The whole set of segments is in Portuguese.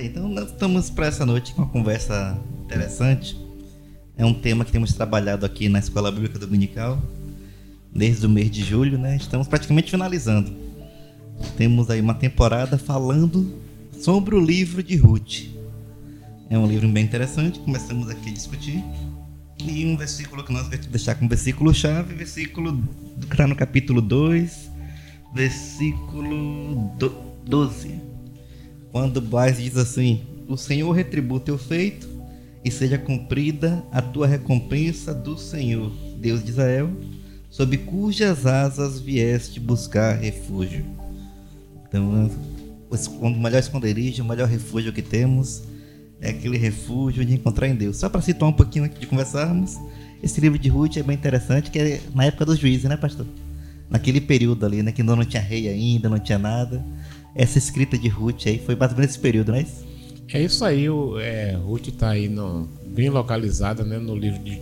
Então, nós estamos para essa noite com uma conversa interessante. É um tema que temos trabalhado aqui na Escola Bíblica Dominical desde o mês de julho, né? Estamos praticamente finalizando. Temos aí uma temporada falando sobre o livro de Ruth. É um livro bem interessante, começamos aqui a discutir. E um versículo que nós vamos deixar como versículo-chave, versículo que está no capítulo 2, versículo 12 quando Boaz diz assim: O Senhor retribua teu feito e seja cumprida a tua recompensa do Senhor, Deus de Israel, sob cujas asas vieste buscar refúgio. Então, o melhor esconderijo, o melhor refúgio que temos é aquele refúgio de encontrar em Deus. Só para citar um pouquinho antes de conversarmos, esse livro de Ruth é bem interessante, que é na época dos juízes, né, pastor? Naquele período ali, né, que não tinha rei ainda, não tinha nada essa escrita de Ruth aí foi mais ou menos esse período, não é isso? É isso aí, o, é, Ruth está aí no, bem localizada né, no livro de.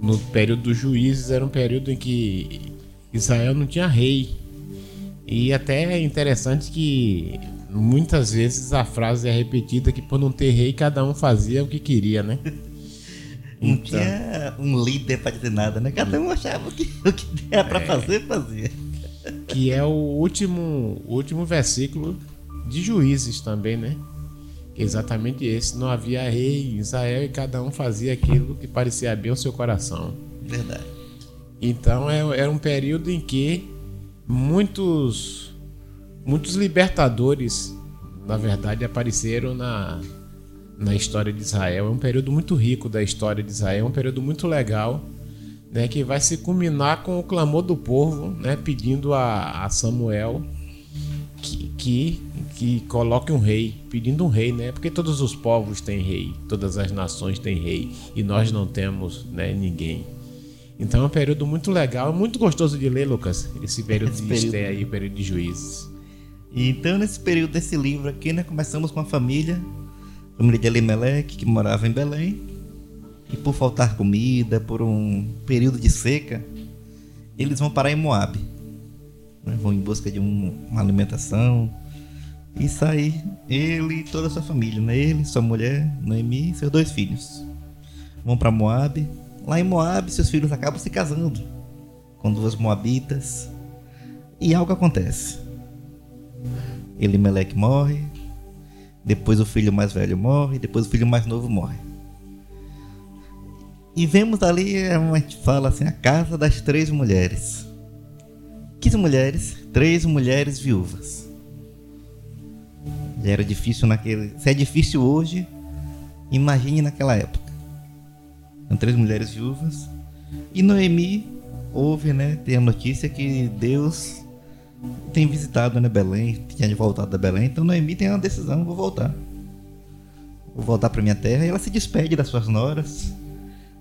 No período dos juízes, era um período em que Israel não tinha rei. E até é interessante que muitas vezes a frase é repetida que por não ter rei, cada um fazia o que queria, né? Não então, tinha um líder para dizer nada, né? Cada um achava que, o que era para é, fazer, fazia que é o último, último versículo de Juízes também, né? Exatamente esse. Não havia rei em Israel e cada um fazia aquilo que parecia bem ao seu coração. Verdade. Então é, era um período em que muitos, muitos libertadores, na verdade, apareceram na, na história de Israel. É um período muito rico da história de Israel, é um período muito legal né, que vai se culminar com o clamor do povo, né, pedindo a, a Samuel que, que, que, coloque um rei, pedindo um rei, né, porque todos os povos têm rei, todas as nações têm rei e nós não temos né, ninguém. Então é um período muito legal, muito gostoso de ler, Lucas, esse período esse de período. Esté aí, período de juízes. Então, nesse período desse livro aqui, né, começamos com a família, a família de Elimelech, que morava em Belém, e por faltar comida, por um período de seca, eles vão parar em Moab. Né? Vão em busca de um, uma alimentação. E sair ele e toda a sua família, né? ele, sua mulher, Noemi e seus dois filhos. Vão para Moab. Lá em Moab, seus filhos acabam se casando com duas moabitas. E algo acontece. Elimelec morre, depois o filho mais velho morre, depois o filho mais novo morre. E vemos ali, é, a gente fala assim, a casa das três mulheres. Que mulheres? Três mulheres viúvas. Já era difícil naquele. Se é difícil hoje, imagine naquela época. São três mulheres viúvas. E Noemi houve, né? Tem a notícia que Deus tem visitado né, Belém, tinha voltado da Belém. Então Noemi tem uma decisão: vou voltar. Vou voltar para minha terra. E ela se despede das suas noras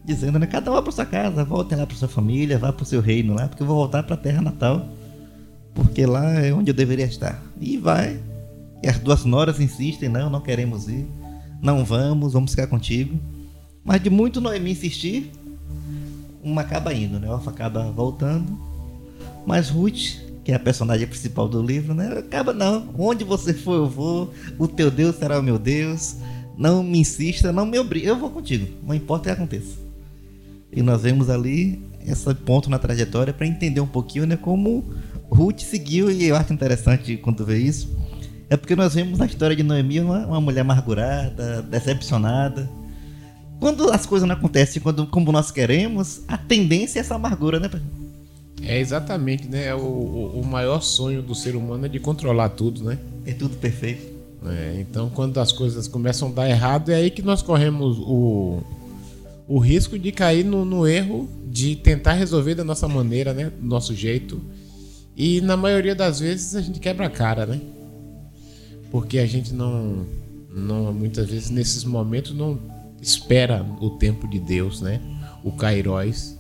dizendo, né? Cada um para sua casa, volte lá para sua família, vá para o seu reino lá, porque eu vou voltar para a terra natal, porque lá é onde eu deveria estar. E vai. E as duas noras insistem, não, não queremos ir, não vamos, vamos ficar contigo. Mas de muito Noemi insistir, uma acaba indo, né? Orfa acaba voltando. Mas Ruth, que é a personagem principal do livro, né? Acaba, não, onde você for eu vou, o teu Deus será o meu Deus. Não me insista, não me obrigue, eu vou contigo, não importa o que aconteça. E nós vemos ali esse ponto na trajetória para entender um pouquinho né, como Ruth seguiu, e eu acho interessante quando vê isso, é porque nós vemos na história de Noemi uma, uma mulher amargurada, decepcionada. Quando as coisas não acontecem quando, como nós queremos, a tendência é essa amargura, né? É exatamente, né? O, o maior sonho do ser humano é de controlar tudo, né? É tudo perfeito. É, então, quando as coisas começam a dar errado, é aí que nós corremos o, o risco de cair no, no, erro de tentar resolver da nossa maneira, né? Do nosso jeito. E na maioria das vezes a gente quebra a cara, né? Porque a gente não, não muitas vezes nesses momentos não espera o tempo de Deus, né? O Kairos.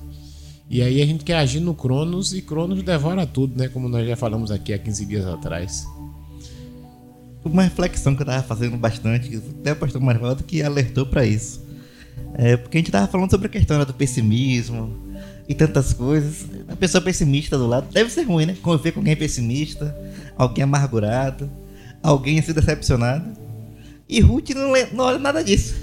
E aí a gente quer agir no Cronos e Cronos devora tudo, né? Como nós já falamos aqui há 15 dias atrás. Uma reflexão que eu estava fazendo bastante, até o pastor Marvaldo que alertou para isso é, porque a gente tava falando sobre a questão né, do pessimismo e tantas coisas. A pessoa pessimista do lado deve ser ruim, né? Conviver com alguém pessimista, alguém amargurado, alguém assim decepcionado. E Ruth não, não olha nada disso.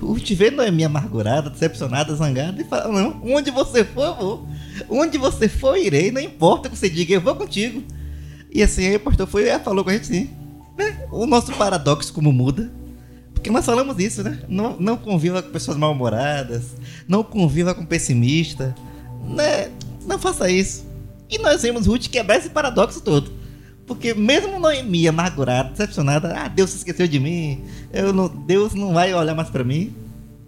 Ruth vê Noemi amargurada, decepcionada, zangada e fala: Não, onde você for, eu vou. Onde você for, eu irei. Não importa o que você diga, eu vou contigo. E assim, aí o pastor foi e falou com a gente assim: né? O nosso paradoxo, como muda. Porque nós falamos isso, né? Não, não conviva com pessoas mal-humoradas, não conviva com pessimista, né? Não faça isso. E nós vimos Ruth quebrar esse paradoxo todo. Porque mesmo Noemi amargurada, decepcionada, ah, Deus se esqueceu de mim, eu não, Deus não vai olhar mais para mim.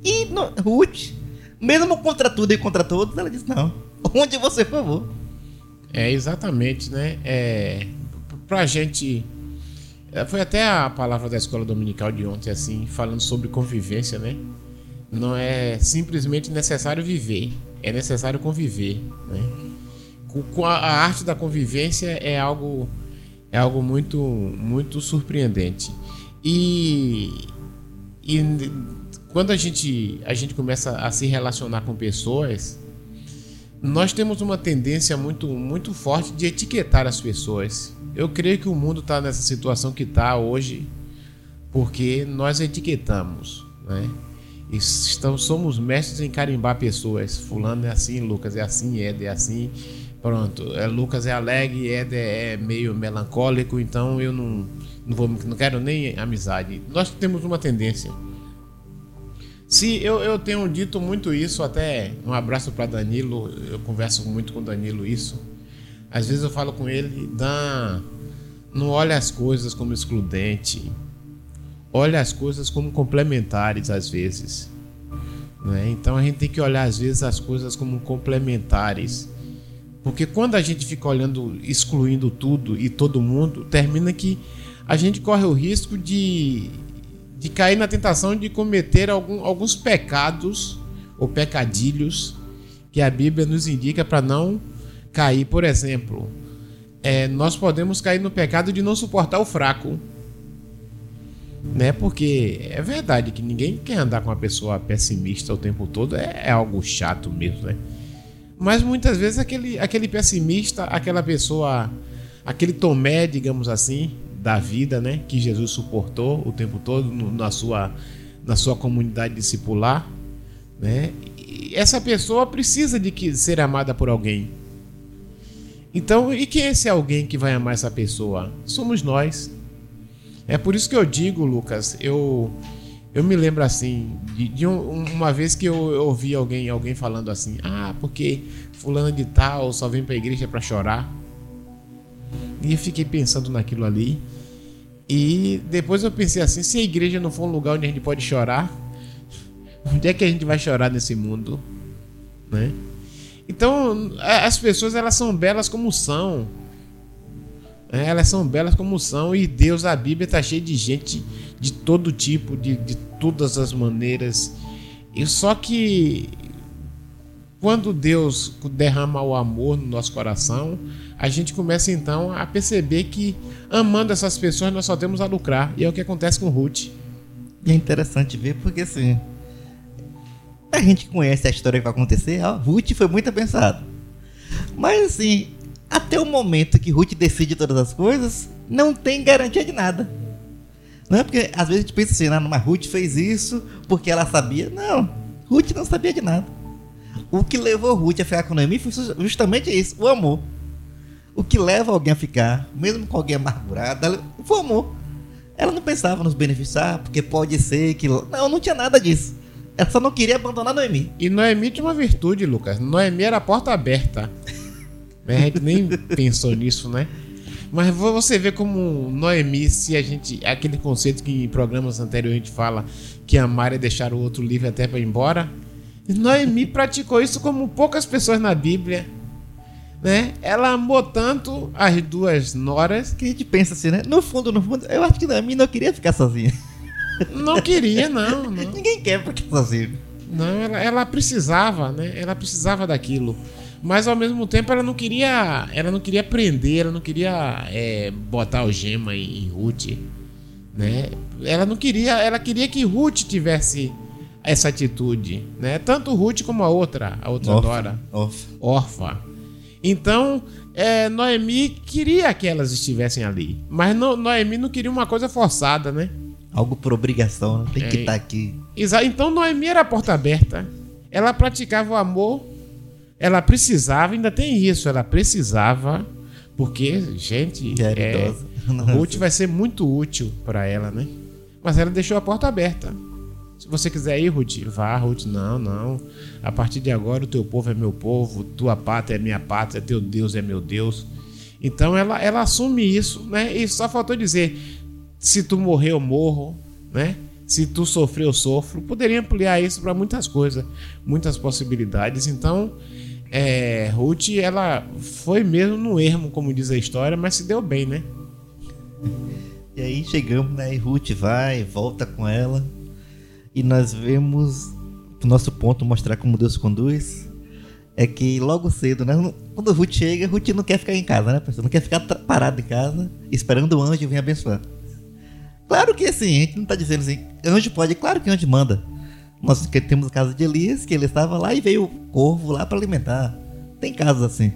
E no, Ruth, mesmo contra tudo e contra todos, ela disse, não, onde você for, vou. É, exatamente, né? É, pra gente foi até a palavra da escola dominical de ontem, assim, falando sobre convivência, né? Não é simplesmente necessário viver, é necessário conviver, né? A arte da convivência é algo é algo muito muito surpreendente. E, e quando a gente a gente começa a se relacionar com pessoas, nós temos uma tendência muito muito forte de etiquetar as pessoas eu creio que o mundo está nessa situação que está hoje porque nós etiquetamos, né? Estamos, somos mestres em carimbar pessoas. Fulano é assim, Lucas é assim, Éder é assim. Pronto, é, Lucas é alegre, Éder é meio melancólico, então eu não, não, vou, não quero nem amizade. Nós temos uma tendência. Se eu, eu tenho dito muito isso, até um abraço para Danilo, eu converso muito com Danilo isso. Às vezes eu falo com ele, Dan, não olha as coisas como excludente. Olha as coisas como complementares às vezes. Né? Então a gente tem que olhar às vezes as coisas como complementares. Porque quando a gente fica olhando, excluindo tudo e todo mundo, termina que a gente corre o risco de, de cair na tentação de cometer algum, alguns pecados ou pecadilhos que a Bíblia nos indica para não cair, por exemplo, é, nós podemos cair no pecado de não suportar o fraco. Né? Porque é verdade que ninguém quer andar com uma pessoa pessimista o tempo todo, é, é algo chato mesmo, né? Mas muitas vezes aquele, aquele pessimista, aquela pessoa, aquele tomé, digamos assim, da vida, né? Que Jesus suportou o tempo todo no, na, sua, na sua comunidade discipular, né? E essa pessoa precisa de que ser amada por alguém. Então, e quem é esse alguém que vai amar essa pessoa? Somos nós. É por isso que eu digo, Lucas, eu eu me lembro assim de, de um, uma vez que eu, ouvi alguém alguém falando assim, ah, porque fulano de tal só vem para a igreja para chorar. E eu fiquei pensando naquilo ali. E depois eu pensei assim, se a igreja não for um lugar onde a gente pode chorar, onde é que a gente vai chorar nesse mundo, né? Então, as pessoas elas são belas como são. É, elas são belas como são e Deus, a Bíblia está cheia de gente de todo tipo, de, de todas as maneiras. E só que quando Deus derrama o amor no nosso coração, a gente começa então a perceber que amando essas pessoas nós só temos a lucrar. E é o que acontece com Ruth. É interessante ver porque assim, a gente conhece a história que vai acontecer, a Ruth foi muito abençoada. Mas assim, até o momento que Ruth decide todas as coisas, não tem garantia de nada. Não é porque às vezes a gente pensa assim, não, mas Ruth fez isso porque ela sabia. Não, Ruth não sabia de nada. O que levou Ruth a ficar com Noemi foi justamente isso, o amor. O que leva alguém a ficar, mesmo com alguém amargurado, foi o amor. Ela não pensava nos beneficiar, porque pode ser que. Não, não tinha nada disso. Ela só não queria abandonar Noemi. E Noemi tinha uma virtude, Lucas. Noemi era a porta aberta. A gente nem pensou nisso, né? Mas você vê como Noemi, se a gente. Aquele conceito que em programas anteriores a gente fala que amar é deixar o outro livre até para ir embora. Noemi praticou isso como poucas pessoas na Bíblia. Né? Ela amou tanto as duas noras. Que a gente pensa assim, né? No fundo, no fundo, eu acho que Noemi não queria ficar sozinha. Não queria, não. não. Ninguém quer porque sozinho. Não, ela, ela precisava, né? Ela precisava daquilo mas ao mesmo tempo ela não queria ela não queria prender ela não queria é, botar o gema em, em, Ruth né ela não queria ela queria que Ruth tivesse essa atitude né tanto Ruth como a outra a outra Orfa. Dora Orfa. Orfa então é, Noemi queria que elas estivessem ali mas no, Noemi não queria uma coisa forçada né Algo por obrigação, né? tem que É. estar aqui. Exa- Então Noemi era a porta aberta. Ela praticava o amor. Ela precisava, ainda tem isso, ela precisava, porque, gente, é. Ruth vai ser muito útil para ela, né? Mas ela deixou a porta aberta. Se você quiser ir, Ruth, vá, Ruth. Não, não. A partir de agora, o teu povo é meu povo, tua pátria é minha pátria, teu Deus é meu Deus. Então ela, ela assume isso, né? E só faltou dizer: se tu morrer, eu morro, né? Se tu sofrer, eu sofro. Poderia ampliar isso para muitas coisas, muitas possibilidades. Então, é, Ruth, ela foi mesmo no ermo, como diz a história, mas se deu bem, né? E aí chegamos, né? E Ruth vai, volta com ela. E nós vemos o nosso ponto mostrar como Deus conduz. É que logo cedo, né? Quando Ruth chega, Ruth não quer ficar em casa, né, pessoal? Não quer ficar parada em casa, esperando o anjo vir abençoar. Claro que assim, a gente não tá dizendo assim, anjo pode, claro que anjo manda. Nós que temos o caso de Elias, que ele estava lá e veio o corvo lá para alimentar. Tem casos assim.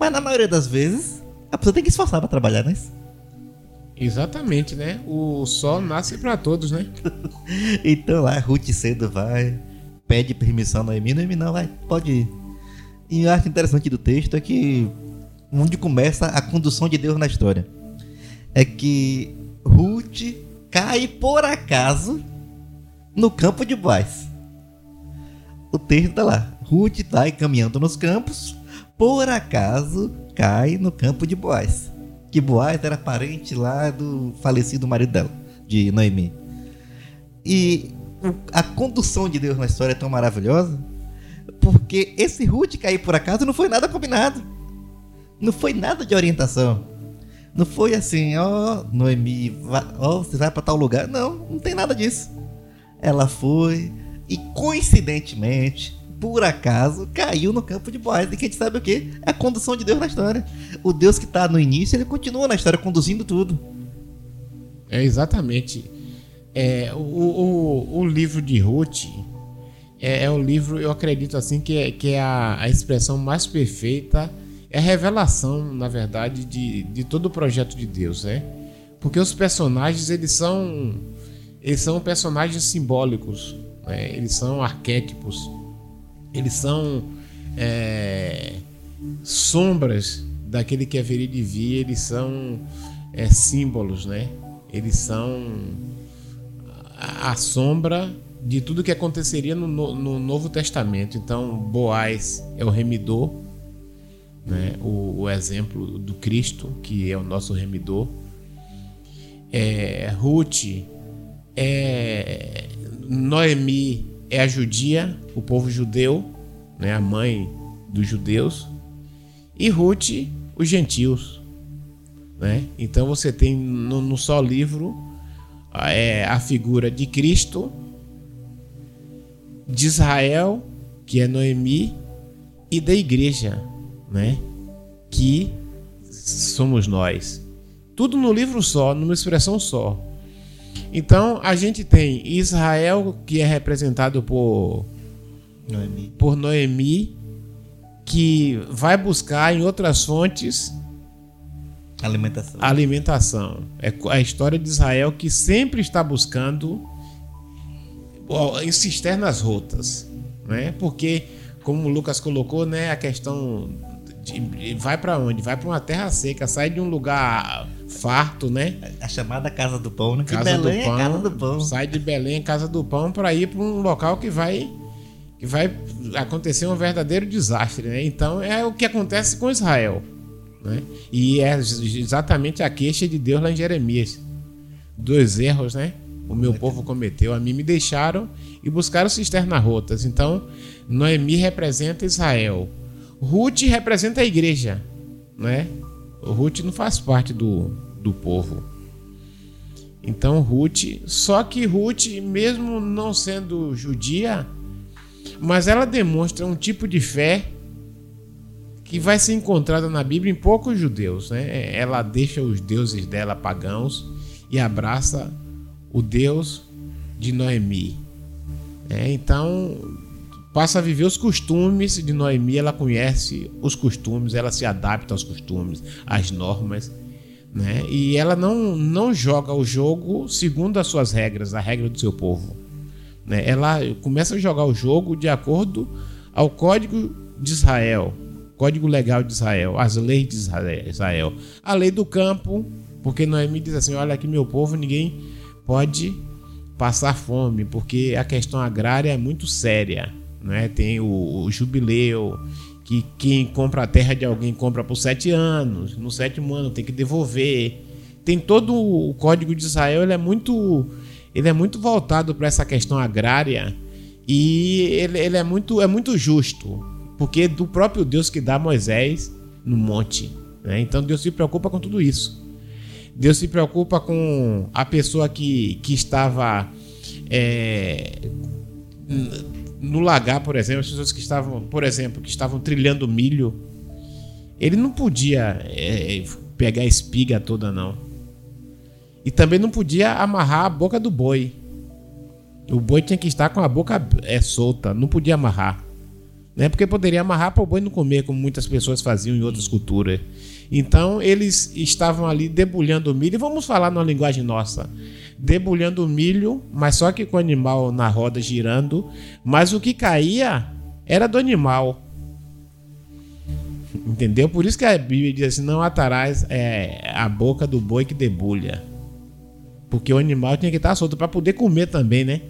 Mas na maioria das vezes, a pessoa tem que esforçar para trabalhar, né? Exatamente, né? O sol nasce para todos, né? Então lá, Ruth cedo vai, pede permissão a Noemi, Noemi não, vai, pode ir. E eu acho interessante do texto é que onde começa a condução de Deus na história. É que Ruth cai por acaso no campo de Boaz. O texto tá lá. Ruth vai caminhando nos campos, por acaso cai no campo de Boaz. Que Boaz era parente lá do falecido marido dela, de Noemi. E a condução de Deus na história é tão maravilhosa porque esse Ruth cair por acaso não foi nada combinado. Não foi nada de orientação. Não foi assim, ó, Noemi, vá- ó, você vai pra tal lugar. Não, não tem nada disso. Ela foi e coincidentemente, por acaso, caiu no campo de Boaz. E que a gente sabe o quê? É a condução de Deus na história. O Deus que tá no início, ele continua na história conduzindo tudo. É exatamente. É, o, o, o livro de Ruth é, é o livro, eu acredito assim, que é, que é a, a expressão mais perfeita, é revelação, na verdade, de, de todo o projeto de Deus, né? Porque os personagens, eles são, eles são personagens simbólicos, né? eles são arquétipos, eles são é, sombras daquele que haveria de vir, eles são é, símbolos, né? Eles são a, a sombra de tudo que aconteceria no, no- no Novo Testamento. Então, Boaz é o remidor, né? o, o exemplo do Cristo, que é o nosso remidor. É, Ruth é Noemi é a judia, o povo judeu, né? a mãe dos judeus. E Ruth, os gentios. Né? Então você tem no, no só livro é, a figura de Cristo, de Israel, que é Noemi, e da igreja, né? que somos nós. Tudo no livro só, numa expressão só. Então a gente tem Israel, que é representado por Noemi. por Noemi, que vai buscar em outras fontes Alimentação. alimentação. É a história de Israel que sempre está buscando em cisternas rotas, né? Porque como o Lucas colocou, né, a questão vai para onde? Vai para uma terra seca, sai de um lugar farto, né? A chamada Casa do Pão, né? Casa Belém do Pão, é Casa do Pão. sai de Belém, Casa do Pão, para ir para um local que vai que vai acontecer um verdadeiro desastre, né? Então é o que acontece com Israel, né? E é exatamente a queixa de Deus lá em Jeremias. Dois erros, né? O meu povo cometeu, a mim me deixaram e buscaram cisternas rotas. Então, Noemi representa Israel. Ruth representa a igreja, né? O Ruth não faz parte do, do povo. Então Ruth, só que Ruth, mesmo não sendo judia, mas ela demonstra um tipo de fé que vai ser encontrada na Bíblia em poucos judeus, né? Ela deixa os deuses dela pagãos e abraça o Deus de Noemi. É, então passa a viver os costumes de Noemi, ela conhece os costumes, ela se adapta aos costumes, às normas. né? E ela não, não joga o jogo segundo as suas regras, a regra do seu povo. Né? Ela começa a jogar o jogo de acordo ao código de Israel, código legal de Israel, as leis de Israel, a lei do campo, porque Noemi diz assim: olha aqui meu povo, ninguém pode passar fome, porque a questão agrária é muito séria, né? Tem o, o jubileu, que quem compra a terra de alguém compra por sete anos, no sétimo ano tem que devolver. Tem todo o código de Israel, ele é muito, ele é muito voltado para essa questão agrária e ele, ele, é muito, é muito justo, porque é do próprio Deus que dá Moisés no monte. Né? Então Deus se preocupa com tudo isso. Deus se preocupa com a pessoa que, que estava é, no lagar, por exemplo, as pessoas que estavam, por exemplo, que estavam trilhando milho, ele não podia é, pegar a espiga toda, não. E também não podia amarrar a boca do boi. O boi tinha que estar com a boca é, solta, não podia amarrar. Né? Porque poderia amarrar para o boi não comer, como muitas pessoas faziam em outras culturas. Então eles estavam ali debulhando o milho, e vamos falar numa linguagem nossa debulhando o milho, mas só que com o animal na roda girando, mas o que caía era do animal. Entendeu? Por isso que a Bíblia diz assim: não atarás é, a boca do boi que debulha. Porque o animal tinha que estar solto para poder comer também, né?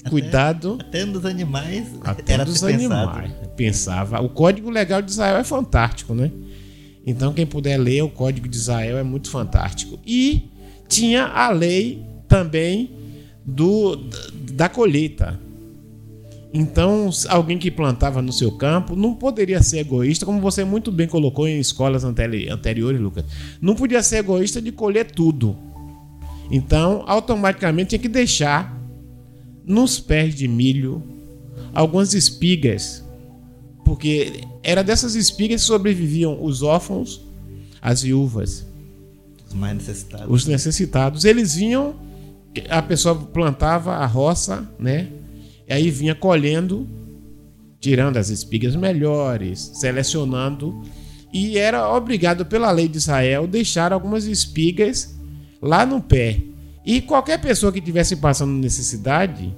Até, Cuidado. Até dos animais. Até era dos animais. Pensava. O código legal de Israel é fantástico, né? Então, quem puder ler o código de Israel é muito fantástico. E tinha a lei também do, da colheita. Então, alguém que plantava no seu campo não poderia ser egoísta, como você muito bem colocou em escolas anteriores, Lucas. Não podia ser egoísta de colher tudo. Então, automaticamente tinha que deixar nos pés de milho algumas espigas, porque era dessas espigas que sobreviviam os órfãos, as viúvas, os mais necessitados. Os necessitados, eles vinham a pessoa plantava a roça, né? E aí vinha colhendo, tirando as espigas melhores, selecionando e era obrigado pela lei de Israel deixar algumas espigas lá no pé. E qualquer pessoa que tivesse passando necessidade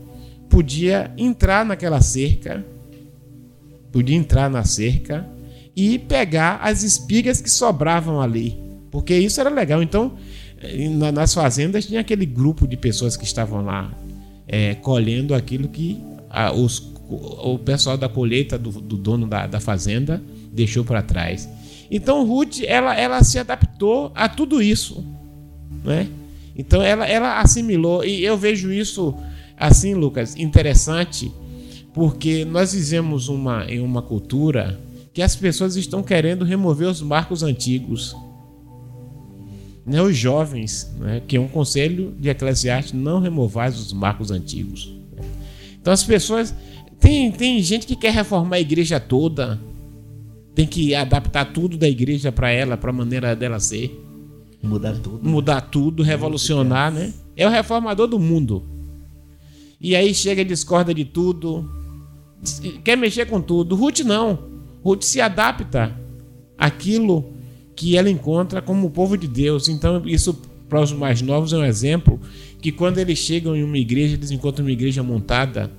podia entrar naquela cerca, podia entrar na cerca e pegar as espigas que sobravam ali, porque isso era legal. Então, nas fazendas tinha aquele grupo de pessoas que estavam lá é, colhendo aquilo que a, os, o pessoal da colheita do, do dono da, da, fazenda deixou para trás. Então Ruth ela, ela se adaptou a tudo isso, né? Então ela, ela assimilou e eu vejo isso assim, Lucas, interessante, porque nós vivemos uma, em uma cultura que as pessoas estão querendo remover os marcos antigos né, os jovens, né, que é um conselho de Eclesiastes, não removais os marcos antigos. Então as pessoas. Tem, tem gente que quer reformar a igreja toda, tem que adaptar tudo da igreja para ela, para a maneira dela ser. Mudar tudo. Mudar tudo, revolucionar, né? É o reformador do mundo. E aí chega e discorda de tudo, quer mexer com tudo. Ruth não. Ruth se adapta àquilo que ela encontra como o povo de Deus. Então, isso para os mais novos é um exemplo que quando eles chegam em uma igreja, eles encontram uma igreja montada.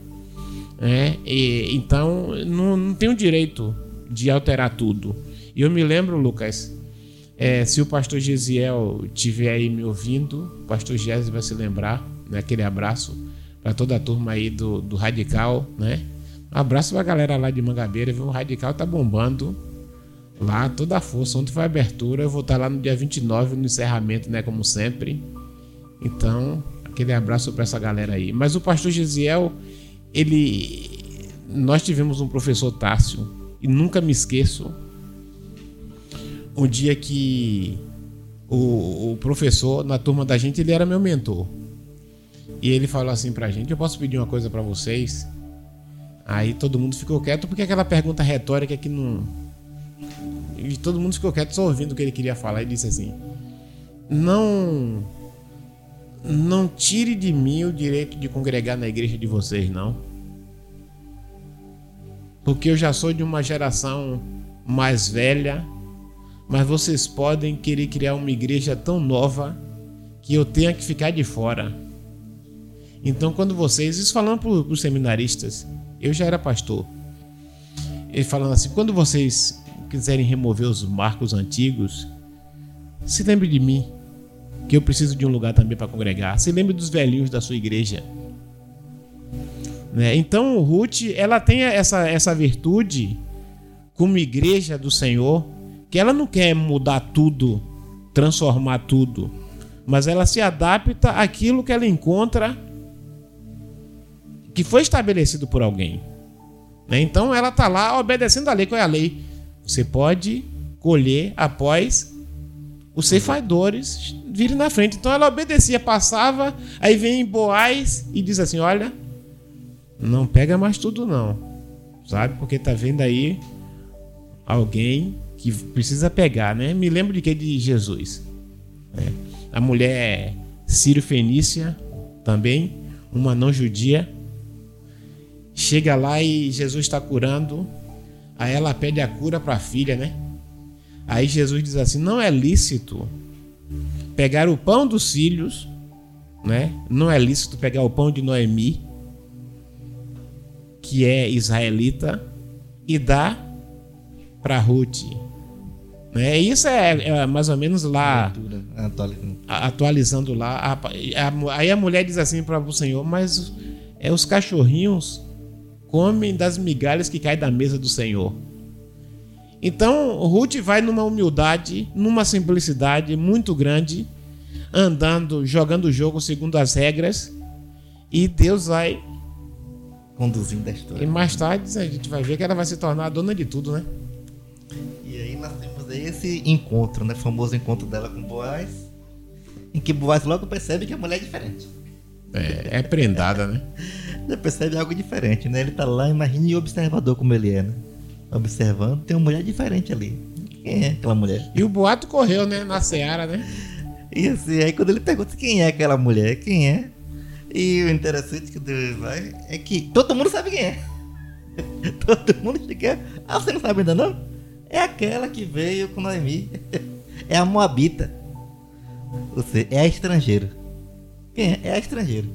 É, e, então, não, não tem o direito de alterar tudo. E eu me lembro, Lucas, é, se o pastor Gesiel estiver aí me ouvindo, o pastor Gesiel vai se lembrar, né, aquele abraço para toda a turma aí do, do Radical, né? Um abraço para a galera lá de Mangabeira, viu? O Radical tá bombando lá toda a força. Ontem foi a abertura, eu vou estar lá no dia 29 no encerramento, né, como sempre. Então, aquele abraço para essa galera aí. Mas o pastor Gisiel, ele nós tivemos um professor Tássio e nunca me esqueço um dia que o, o professor na turma da gente, ele era meu mentor. E ele falou assim pra gente: "Eu posso pedir uma coisa para vocês?" Aí todo mundo ficou quieto porque aquela pergunta retórica que não e todo mundo ficou quieto só ouvindo o que ele queria falar e disse assim: Não. Não tire de mim o direito de congregar na igreja de vocês, não. Porque eu já sou de uma geração mais velha, mas vocês podem querer criar uma igreja tão nova que eu tenha que ficar de fora. Então, quando vocês, isso falando para os seminaristas, eu já era pastor. Ele falando assim: quando vocês quiserem remover os marcos antigos, se lembre de mim, que eu preciso de um lugar também para congregar. Se lembre dos velhinhos da sua igreja. Né? Então, Ruth, ela tem essa, essa virtude como igreja do Senhor, que ela não quer mudar tudo, transformar tudo, mas ela se adapta àquilo que ela encontra que foi estabelecido por alguém. Né? Então ela está lá obedecendo a lei. Qual é a lei? Você pode colher após os ceifadores virem na frente. Então ela obedecia, passava, aí vem Boaz e diz assim: Olha, não pega mais tudo, não, sabe? Porque tá vendo aí alguém que precisa pegar, né? Me lembro de que? De Jesus. Né? A mulher Ciro Fenícia também, uma não judia, chega lá e Jesus está curando. Aí ela pede a cura para a filha, né? Aí Jesus diz assim: não é lícito pegar o pão dos filhos, né? Não é lícito pegar o pão de Noemi, que é israelita, e dar para Ruth. Né? Isso é, é, mais ou menos lá, atualizando lá. aí a mulher diz assim para o Senhor: mas é os cachorrinhos comem das migalhas que caem da mesa do Senhor. Então, Ruth vai numa humildade, numa simplicidade muito grande, andando, jogando o jogo segundo as regras, e Deus vai conduzindo a história. E mais tarde a gente vai ver que ela vai se tornar a dona de tudo, né? E aí nós temos aí esse encontro, né? O famoso encontro dela com Boaz, em que Boaz logo percebe que a mulher é diferente. É, é prendada, né? Já percebe algo diferente, né? Ele tá lá, imagine o observador como ele é, né? Observando, tem uma mulher diferente ali. Quem é aquela mulher? E o boato correu, né? Na seara, né? E assim, aí quando ele pergunta quem é aquela mulher, quem é? E o interessante que Deus vai é que todo mundo sabe quem é. todo mundo quer. Ah, você não sabe ainda não? É aquela que veio com Noemi. é a Moabita. Você é a estrangeira. Quem é? É a estrangeira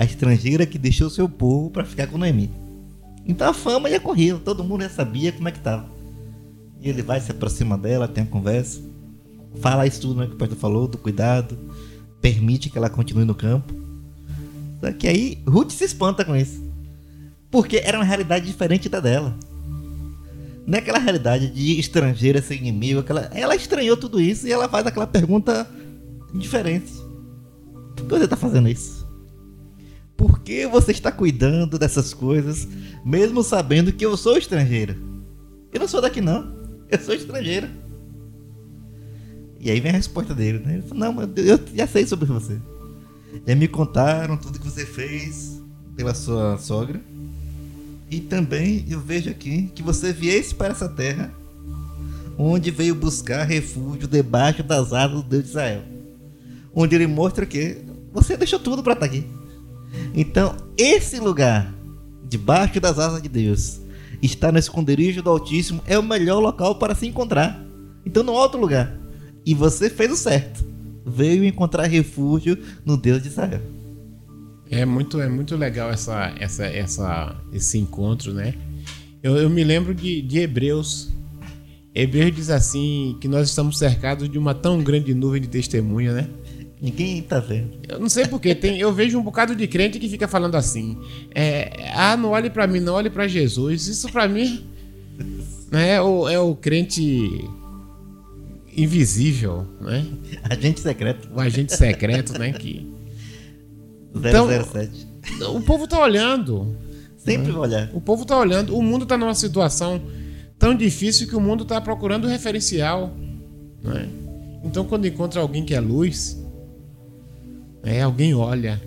a estrangeira que deixou seu povo para ficar com Noemi. Então a fama ia correr, todo mundo já sabia como é que tava. E ele vai, se aproxima dela, tem a conversa, fala isso tudo né, que o pastor falou, do cuidado, permite que ela continue no campo. Só que aí Ruth se espanta com isso. Porque era uma realidade diferente da dela. Não é aquela realidade de estrangeira sem inimigo. Aquela... Ela estranhou tudo isso e ela faz aquela pergunta diferente. Por que você está fazendo isso? Por que você está cuidando dessas coisas, mesmo sabendo que eu sou estrangeira? Eu não sou daqui não, eu sou estrangeira. E aí vem a resposta dele, né? Ele falou, não, eu já sei sobre você. Já me contaram tudo que você fez pela sua sogra. E também eu vejo aqui que você viesse para essa terra onde veio buscar refúgio debaixo das asas do Deus de Israel. Onde ele mostra que você deixou tudo para estar aqui. Então, esse lugar, debaixo das asas de Deus, está no esconderijo do Altíssimo, é o melhor local para se encontrar. Então, não há outro lugar. E você fez o certo. Veio encontrar refúgio no Deus de Israel. É muito, é muito legal essa, essa, essa, esse encontro, né? Eu, eu me lembro de, de Hebreus. Hebreus diz assim que nós estamos cercados de uma tão grande nuvem de testemunha, né? Ninguém tá vendo. Eu não sei porque tem, eu vejo um bocado de crente que fica falando assim: é, ah, não olhe para mim, não olhe para Jesus. Isso para mim né, é, o, é o crente invisível, né? Agente secreto. O agente secreto, né? Que... 007. Então, o povo tá olhando. Sempre né? olhar. O povo tá olhando. O mundo tá numa situação tão difícil que o mundo tá procurando referencial. Né? Então, quando encontra alguém que é luz, é, alguém olha.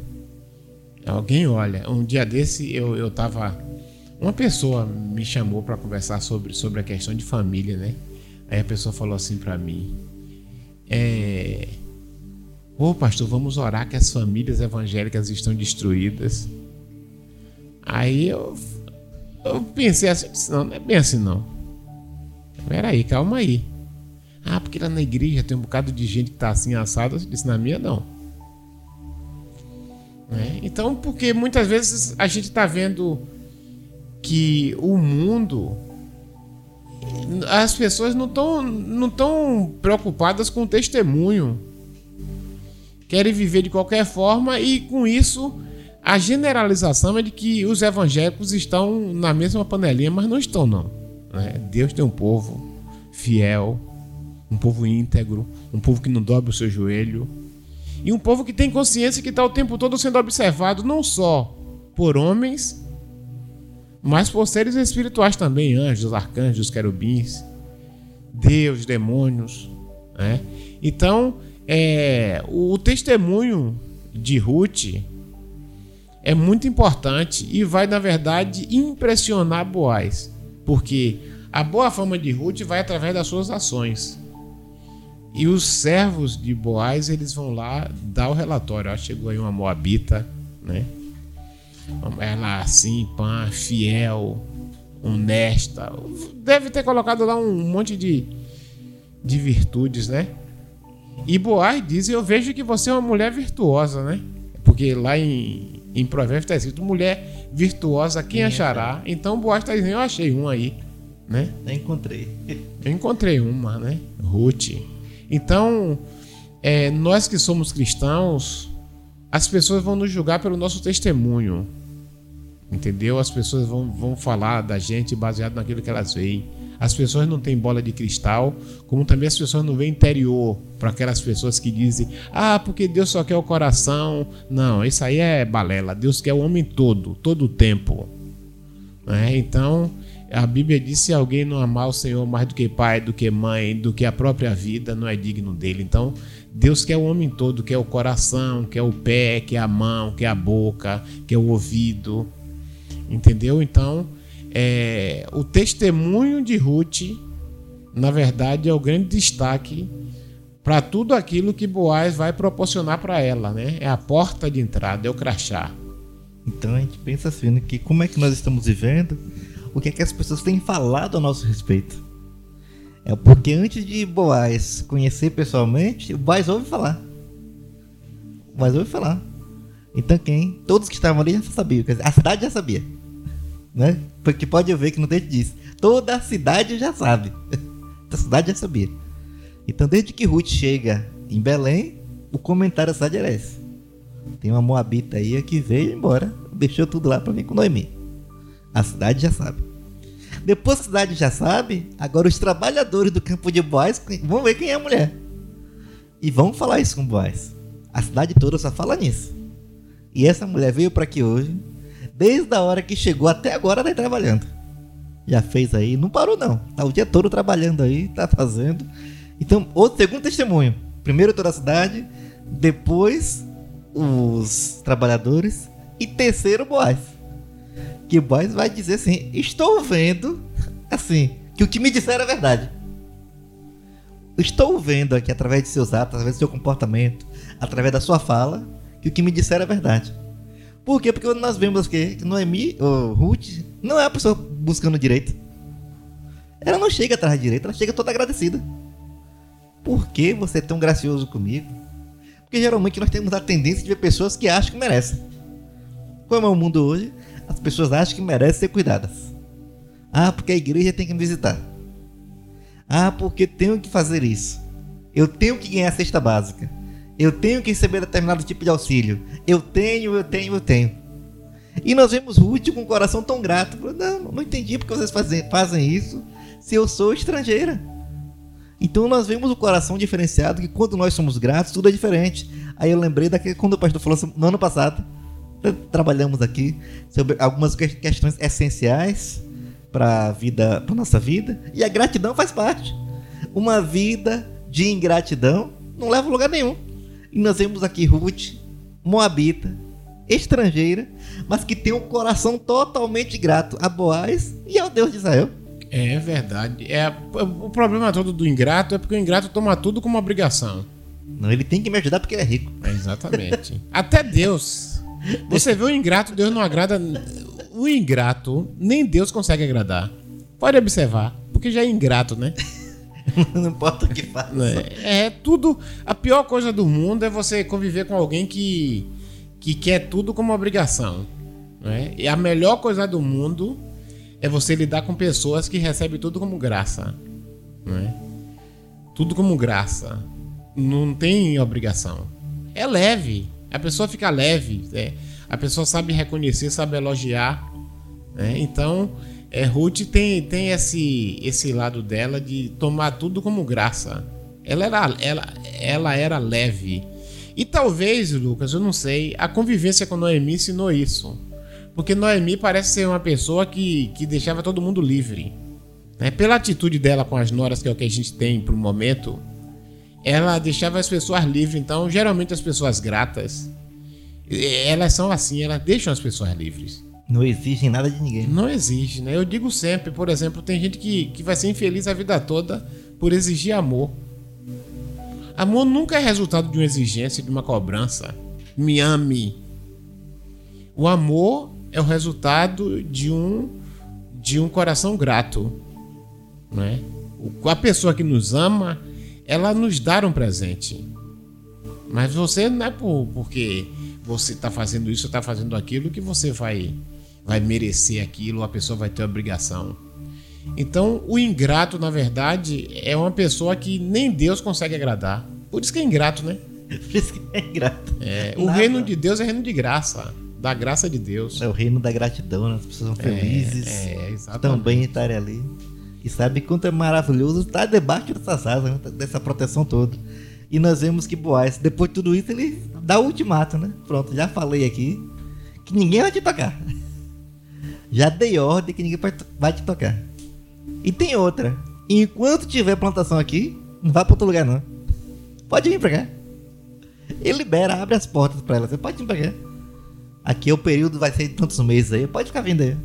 Alguém olha. Um dia desse eu, eu tava. Uma pessoa me chamou para conversar sobre, sobre a questão de família, né? Aí a pessoa falou assim para mim: É. Ô pastor, vamos orar que as famílias evangélicas estão destruídas. Aí eu, eu pensei assim: não, não é bem assim não. Peraí, calma aí. Ah, porque lá na igreja tem um bocado de gente que tá assim assado. Eu disse, na minha não. É, então, porque muitas vezes a gente tá vendo que o mundo as pessoas não estão não tão preocupadas com o testemunho. Querem viver de qualquer forma e com isso a generalização é de que os evangélicos estão na mesma panelinha, mas não estão não. Né? Deus tem um povo fiel, um povo íntegro, um povo que não dobra o seu joelho e um povo que tem consciência que está o tempo todo sendo observado não só por homens, mas por seres espirituais também, anjos, arcanjos, querubins, Deus, demônios. Né? Então, é, o, testemunho de Ruth é muito importante e vai, na verdade, impressionar Boaz, porque a boa fama de Ruth vai através das suas ações. E os servos de Boaz, eles vão lá dar o relatório. Ah, chegou aí uma moabita, né? Ela assim, pã, fiel, honesta. Deve ter colocado lá um monte de, de virtudes, né? E Boaz diz: Eu vejo que você é uma mulher virtuosa, né? Porque lá em, em Provérbios está escrito: mulher virtuosa, quem achará? Então Boaz está dizendo: Eu achei um aí, né? Eu encontrei. Eu encontrei uma, né? Ruth. Então, é, nós que somos cristãos, as pessoas vão nos julgar pelo nosso testemunho. Entendeu? As pessoas vão, vão falar da gente baseado naquilo que elas veem. As pessoas não têm bola de cristal, como também as pessoas não veem interior para aquelas pessoas que dizem: "Ah, porque Deus só quer o coração". Não, isso aí é balela. Deus quer o homem todo, todo o tempo. É, então, a Bíblia diz: se alguém não amar o Senhor mais do que pai, do que mãe, do que a própria vida, não é digno dele. Então, Deus quer o homem todo, quer o coração, quer o pé, quer a mão, quer a boca, quer o ouvido. Entendeu? Então, é, o testemunho de Ruth, na verdade, é o grande destaque para tudo aquilo que Boaz vai proporcionar para ela, né? É a porta de entrada, é o crachá. Então a gente pensa assim, né, que como é que nós estamos vivendo, o que é que as pessoas têm falado a nosso respeito. É porque antes de Boaz conhecer pessoalmente, o Boaz ouve falar. O Boaz ouve falar. Então quem? Todos que estavam ali já sabiam. A cidade já sabia. Né? Porque pode ver que no texto diz. Toda a cidade já sabe. a cidade já sabia. Então desde que Ruth chega em Belém, o comentário da cidade era esse. Tem uma moabita aí que veio embora, deixou tudo lá para vir com Noemi. A cidade já sabe. Depois que a cidade já sabe, agora os trabalhadores do campo de Boaz vão ver quem é a mulher. E vão falar isso com Boaz. A cidade toda só fala nisso. E essa mulher veio para aqui hoje, desde a hora que chegou até agora tá trabalhando. Já fez aí, não parou não. Tá o dia todo trabalhando aí, tá fazendo. Então, outro segundo testemunho. Primeiro toda a cidade, depois os trabalhadores e terceiro Boaz que Boys vai dizer assim: Estou vendo, assim, que o que me disseram é verdade. Estou vendo aqui, através de seus atos, através do seu comportamento, através da sua fala, que o que me disseram é verdade. Por quê? Porque nós vemos que Noemi, ou Ruth, não é a pessoa buscando direito. Ela não chega atrás de direito, ela chega toda agradecida. Por que você é tão gracioso comigo? Porque geralmente nós temos a tendência de ver pessoas que acham que merecem. Como é o mundo hoje, as pessoas acham que merecem ser cuidadas. Ah, porque a igreja tem que me visitar. Ah, porque tenho que fazer isso. Eu tenho que ganhar a cesta básica. Eu tenho que receber determinado tipo de auxílio. Eu tenho, eu tenho, eu tenho. E nós vemos Ruth com um coração tão grato. Não, não entendi porque vocês fazem, fazem isso se eu sou estrangeira. Então nós vemos o coração diferenciado que quando nós somos gratos, tudo é diferente. Aí eu lembrei daquele quando o pastor falou assim, no ano passado trabalhamos aqui sobre algumas questões essenciais para a vida, para nossa vida, e a gratidão faz parte. Uma vida de ingratidão não leva a lugar nenhum. E nós vemos aqui Ruth, moabita, estrangeira, mas que tem um coração totalmente grato a Boaz e ao Deus de Israel. É verdade. É, o problema todo do ingrato é porque o ingrato toma tudo como obrigação. Não, ele tem que me ajudar porque ele é rico. É exatamente. Até Deus você vê o ingrato, Deus não agrada. O ingrato, nem Deus consegue agradar. Pode observar, porque já é ingrato, né? não importa o que faça. É, é tudo. A pior coisa do mundo é você conviver com alguém que, que quer tudo como obrigação. Né? E a melhor coisa do mundo é você lidar com pessoas que recebem tudo como graça. Né? Tudo como graça. Não tem obrigação. É leve. A pessoa fica leve. É. A pessoa sabe reconhecer, sabe elogiar. Né? Então, é, Ruth tem, tem esse, esse lado dela de tomar tudo como graça. Ela era, ela, ela era leve. E talvez, Lucas, eu não sei, a convivência com Noemi ensinou isso. Porque Noemi parece ser uma pessoa que, que deixava todo mundo livre. Né? Pela atitude dela com as noras, que é o que a gente tem pro momento, ela deixava as pessoas livres. Então, geralmente as pessoas gratas, elas são assim, elas deixam as pessoas livres. Não exigem nada de ninguém. Não exige, né? Eu digo sempre, por exemplo, tem gente que, que vai ser infeliz a vida toda por exigir amor. Amor nunca é resultado de uma exigência, de uma cobrança. Me ame. O amor é o resultado de um de um coração grato, né? A pessoa que nos ama, ela nos dá um presente. Mas você não é por, porque você está fazendo isso, está fazendo aquilo que você vai vai merecer aquilo, a pessoa vai ter obrigação. Então, o ingrato, na verdade, é uma pessoa que nem Deus consegue agradar. Por isso que é ingrato, né? Por isso que é ingrato. É, o reino de Deus é reino de graça. Da graça de Deus. É o reino da gratidão, né? as pessoas são é, felizes. É, exatamente. Também estarem ali. E sabe quanto é maravilhoso estar debaixo dessas asas, né? dessa proteção toda. E nós vemos que Boaz, depois de tudo isso, ele dá o ultimato, né? Pronto, já falei aqui que ninguém vai te tocar. Já dei ordem que ninguém vai te tocar. E tem outra. Enquanto tiver plantação aqui, não vá para outro lugar não. Pode vir para cá. Ele libera, abre as portas para ela. Você pode vir para cá. Aqui é o período, vai ser de tantos meses aí. Pode ficar vindo aí.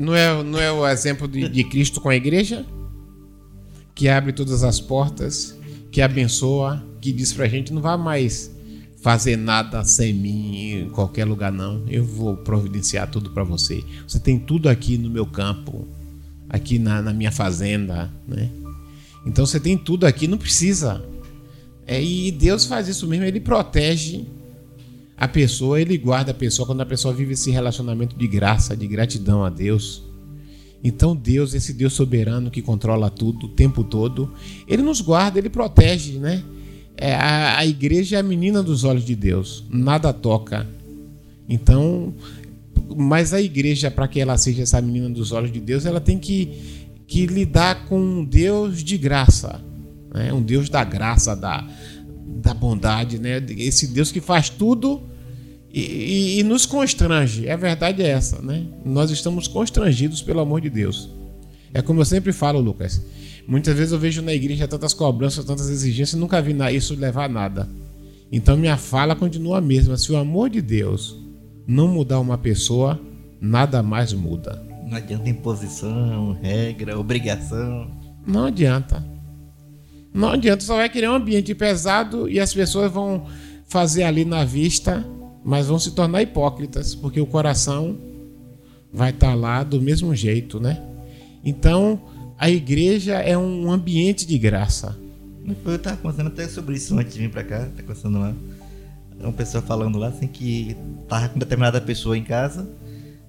Não é, não é o exemplo de, de Cristo com a igreja? Que abre todas as portas, que abençoa, que diz pra gente: não vá mais fazer nada sem mim em qualquer lugar não. Eu vou providenciar tudo para você. Você tem tudo aqui no meu campo, aqui na, na, minha fazenda, né? Então você tem tudo aqui, não precisa. É, e Deus faz isso mesmo, ele protege a pessoa, ele guarda a pessoa quando a pessoa vive esse relacionamento de graça, de gratidão a Deus. Então Deus, esse Deus soberano que controla tudo o tempo todo, ele nos guarda, ele protege, né? é, a, a igreja é a menina dos olhos de Deus, nada toca. Então, mas a igreja, para que ela seja essa menina dos olhos de Deus, ela tem que, que lidar com um Deus de graça, né? um Deus da graça, da, da bondade, né? esse Deus que faz tudo e, e, e, nos constrange. A verdade é essa, né? Nós estamos constrangidos pelo amor de Deus. É como eu sempre falo, Lucas. Muitas vezes eu vejo na igreja tantas cobranças, tantas exigências, e nunca vi isso levar a nada. Então minha fala continua a mesma. Se o amor de Deus não mudar uma pessoa, nada mais muda. Não adianta imposição, regra, obrigação. Não adianta. Não adianta, só vai querer um ambiente pesado e as pessoas vão fazer ali na vista, mas vão se tornar hipócritas, porque o coração vai estar lá do mesmo jeito, né? Então, a igreja é um ambiente de graça. Eu estava conversando até sobre isso antes de vir para cá, tá conversando lá. Uma pessoa falando lá assim que tava com determinada pessoa em casa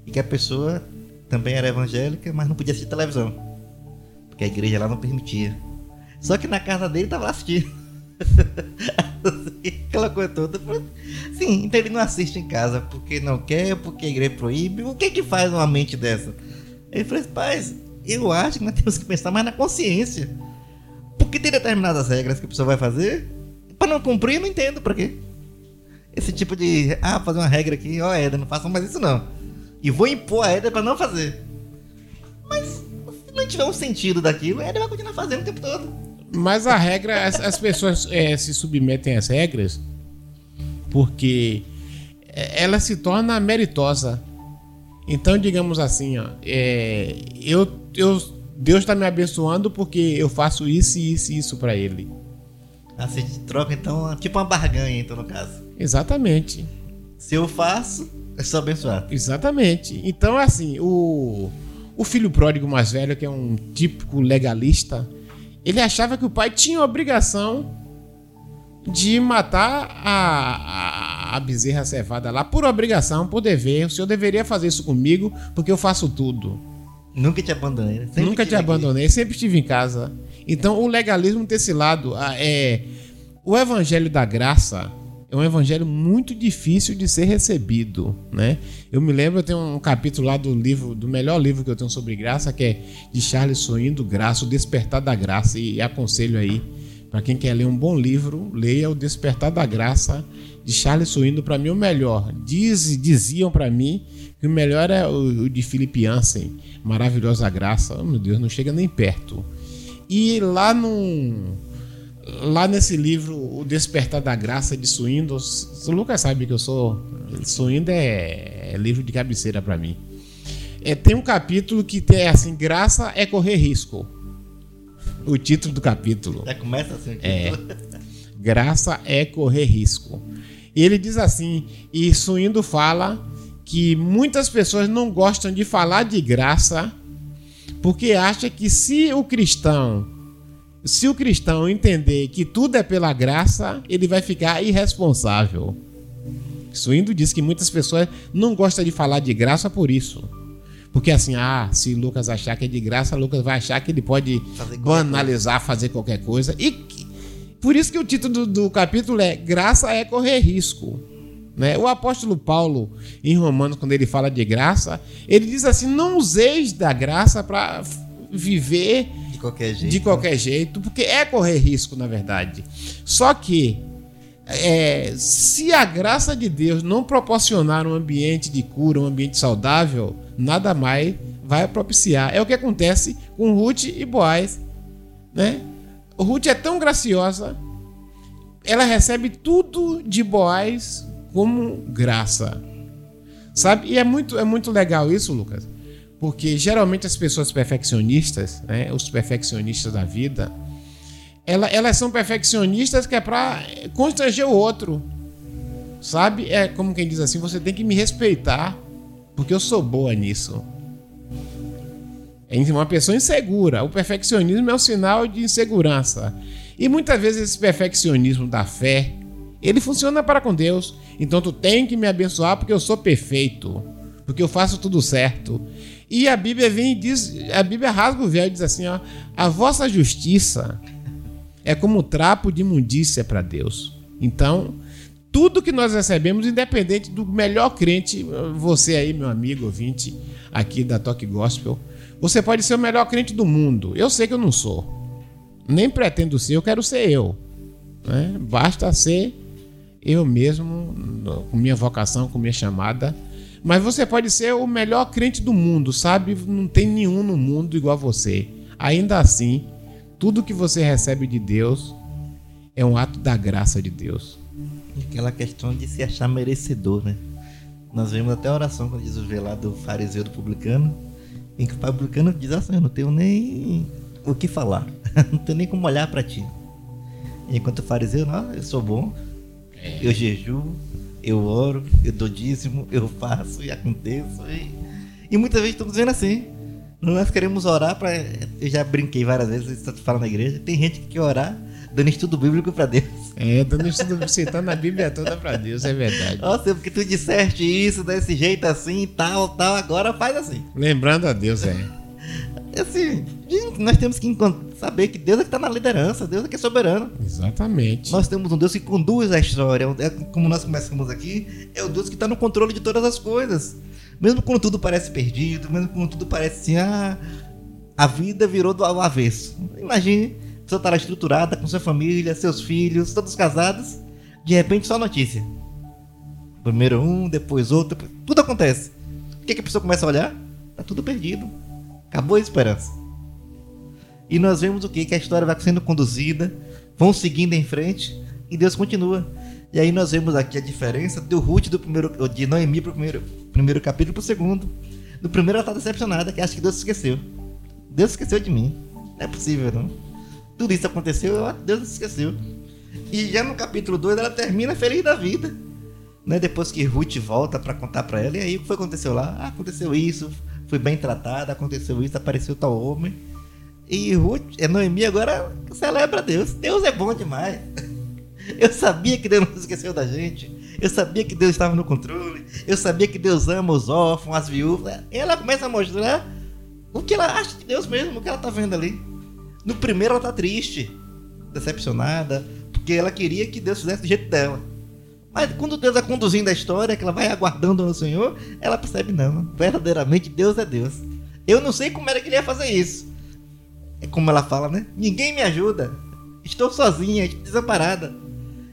e que a pessoa também era evangélica, mas não podia assistir televisão. Porque a igreja lá não permitia. Só que na casa dele tava assistindo. Aquela coisa toda. Sim, então ele não assiste em casa porque não quer, porque a igreja proíbe. O que que faz uma mente dessa? Ele falou assim, paz, eu acho que nós temos que pensar mais na consciência. Porque tem determinadas regras que a pessoa vai fazer. Para não cumprir, eu não entendo para quê. Esse tipo de. Ah, fazer uma regra aqui, ó, oh, não façam mais isso não. E vou impor a Éder para não fazer. Mas se não tiver um sentido daquilo, a Éder vai continuar fazendo o tempo todo. Mas a regra, as, as pessoas é, se submetem às regras porque ela se torna meritosa. Então, digamos assim, ó, é, eu, eu, Deus está me abençoando porque eu faço isso, isso e isso para Ele. Ah, você troca então, tipo uma barganha, então, no caso. Exatamente. Se eu faço, é só abençoado. Exatamente. Então, assim, o, o filho pródigo mais velho, que é um típico legalista, ele achava que o pai tinha obrigação de matar a, a, a bezerra cevada lá por obrigação, por dever. O senhor deveria fazer isso comigo porque eu faço tudo. Nunca te abandonei. né? Sempre Nunca te tive aqui. abandonei, sempre estive em casa. Então o legalismo tem esse lado. É, o evangelho da graça é um evangelho muito difícil de ser recebido, né? Eu me lembro, tenho um capítulo lá do livro, do melhor livro que eu tenho sobre graça, que é de Charles Soindo, Graça, o Despertar da Graça, e aconselho aí para quem quer ler um bom livro, leia o Despertar da Graça de Charles Soindo, para mim o melhor. Diz, diziam para mim que o melhor é o, o de Philip Jansen, Maravilhosa Graça. Oh, meu Deus, não chega nem perto. E lá no lá nesse livro O Despertar da Graça de Suindo, o Lucas sabe que eu sou Suindo é, é livro de cabeceira para mim. É, tem um capítulo que tem assim, graça é correr risco. O título do capítulo. Já começa assim. É. Graça é correr risco. E ele diz assim, e Suindo fala que muitas pessoas não gostam de falar de graça porque acha que se o cristão se o cristão entender que tudo é pela graça, ele vai ficar irresponsável. Suindo diz que muitas pessoas não gostam de falar de graça por isso. Porque assim, ah, se Lucas achar que é de graça, Lucas vai achar que ele pode Fazer banalizar, fazer qualquer coisa. E que- por isso que o título do, do capítulo é Graça é correr risco. Né? O apóstolo Paulo, em Romanos, quando ele fala de graça, ele diz assim: não useis da graça para viver qualquer jeito. de qualquer jeito, porque é correr risco, na verdade. Só que é, se a graça de Deus não proporcionar um ambiente de cura, um ambiente saudável, nada mais vai propiciar. É o que acontece com Ruth e Boaz, né? Ruth é tão graciosa, ela recebe tudo de Boaz como graça. Sabe? E é muito, é muito legal isso, Lucas. Porque geralmente as pessoas perfeccionistas, né, os perfeccionistas da vida, ela- elas são perfeccionistas que é para constranger o outro. Sabe? É como quem diz assim: você tem que me respeitar, porque eu sou boa nisso. É uma pessoa insegura. O perfeccionismo é um sinal de insegurança. E muitas vezes esse perfeccionismo da fé, ele funciona para com Deus. Então tu tem que me abençoar porque eu sou perfeito, porque eu faço tudo certo. E a Bíblia vem e diz, a Bíblia rasga o véu e diz assim, ó, a vossa justiça é como trapo de imundícia para Deus. Então, tudo que nós recebemos, independente do melhor crente, você aí, meu amigo ouvinte, aqui da Toque Gospel, você pode ser o melhor crente do mundo. Eu sei que eu não sou. Nem pretendo ser, eu quero ser eu. né? Basta ser eu mesmo, com minha vocação, com minha chamada. Mas você pode ser o melhor crente do mundo, sabe? Não tem nenhum no mundo igual a você. Ainda assim, tudo que você recebe de Deus é um ato da graça de Deus. Aquela questão de se achar merecedor, né? Nós vemos até a oração quando Jesus vê lá do fariseu e do publicano, em que o publicano diz assim, eu não tenho nem o que falar, não tenho nem como olhar para ti. Enquanto o fariseu, não, eu sou bom, eu jejuo, eu oro, eu dou dízimo, eu faço e aconteço. E, e muitas vezes estamos vendo assim. Nós queremos orar para. Eu já brinquei várias vezes, você fala na igreja. Tem gente que quer orar dando estudo bíblico para Deus. É, dando estudo, citando a Bíblia toda para Deus, é verdade. Nossa, porque tu disseste isso desse jeito assim, tal, tal, agora faz assim. Lembrando a Deus, é. Assim, nós temos que encont- saber que Deus é que está na liderança, Deus é que é soberano. Exatamente. Nós temos um Deus que conduz a história. É como nós começamos aqui, é o Deus que está no controle de todas as coisas. Mesmo quando tudo parece perdido, mesmo quando tudo parece assim, ah, a vida virou do avesso. Imagine, está lá estruturada com sua família, seus filhos, todos casados, de repente só notícia. Primeiro um, depois outro, tudo acontece. O que, que a pessoa começa a olhar? Tá tudo perdido. Acabou a esperança. E nós vemos o que? Que a história vai sendo conduzida, vão seguindo em frente e Deus continua. E aí nós vemos aqui a diferença do Ruth do primeiro, de Noemi pro primeiro, primeiro capítulo pro segundo. No primeiro ela tá decepcionada, que acha que Deus esqueceu. Deus esqueceu de mim. Não é possível, não. Tudo isso aconteceu, Deus esqueceu. E já no capítulo 2 ela termina feliz da vida. Né? Depois que Ruth volta para contar para ela, e aí o que foi aconteceu lá? Ah, aconteceu isso, fui bem tratada, aconteceu isso, apareceu tal homem. E Ruth, é Noemi agora celebra Deus. Deus é bom demais. Eu sabia que Deus não esqueceu da gente. Eu sabia que Deus estava no controle. Eu sabia que Deus ama os órfãos, as viúvas. Ela começa a mostrar o que ela acha de Deus mesmo, o que ela está vendo ali. No primeiro ela está triste, decepcionada, porque ela queria que Deus fizesse do jeito dela. Mas quando Deus vai conduzindo a história, que ela vai aguardando no Senhor, ela percebe, não, verdadeiramente Deus é Deus. Eu não sei como era que ele ia fazer isso. Como ela fala, né? Ninguém me ajuda. Estou sozinha, desamparada.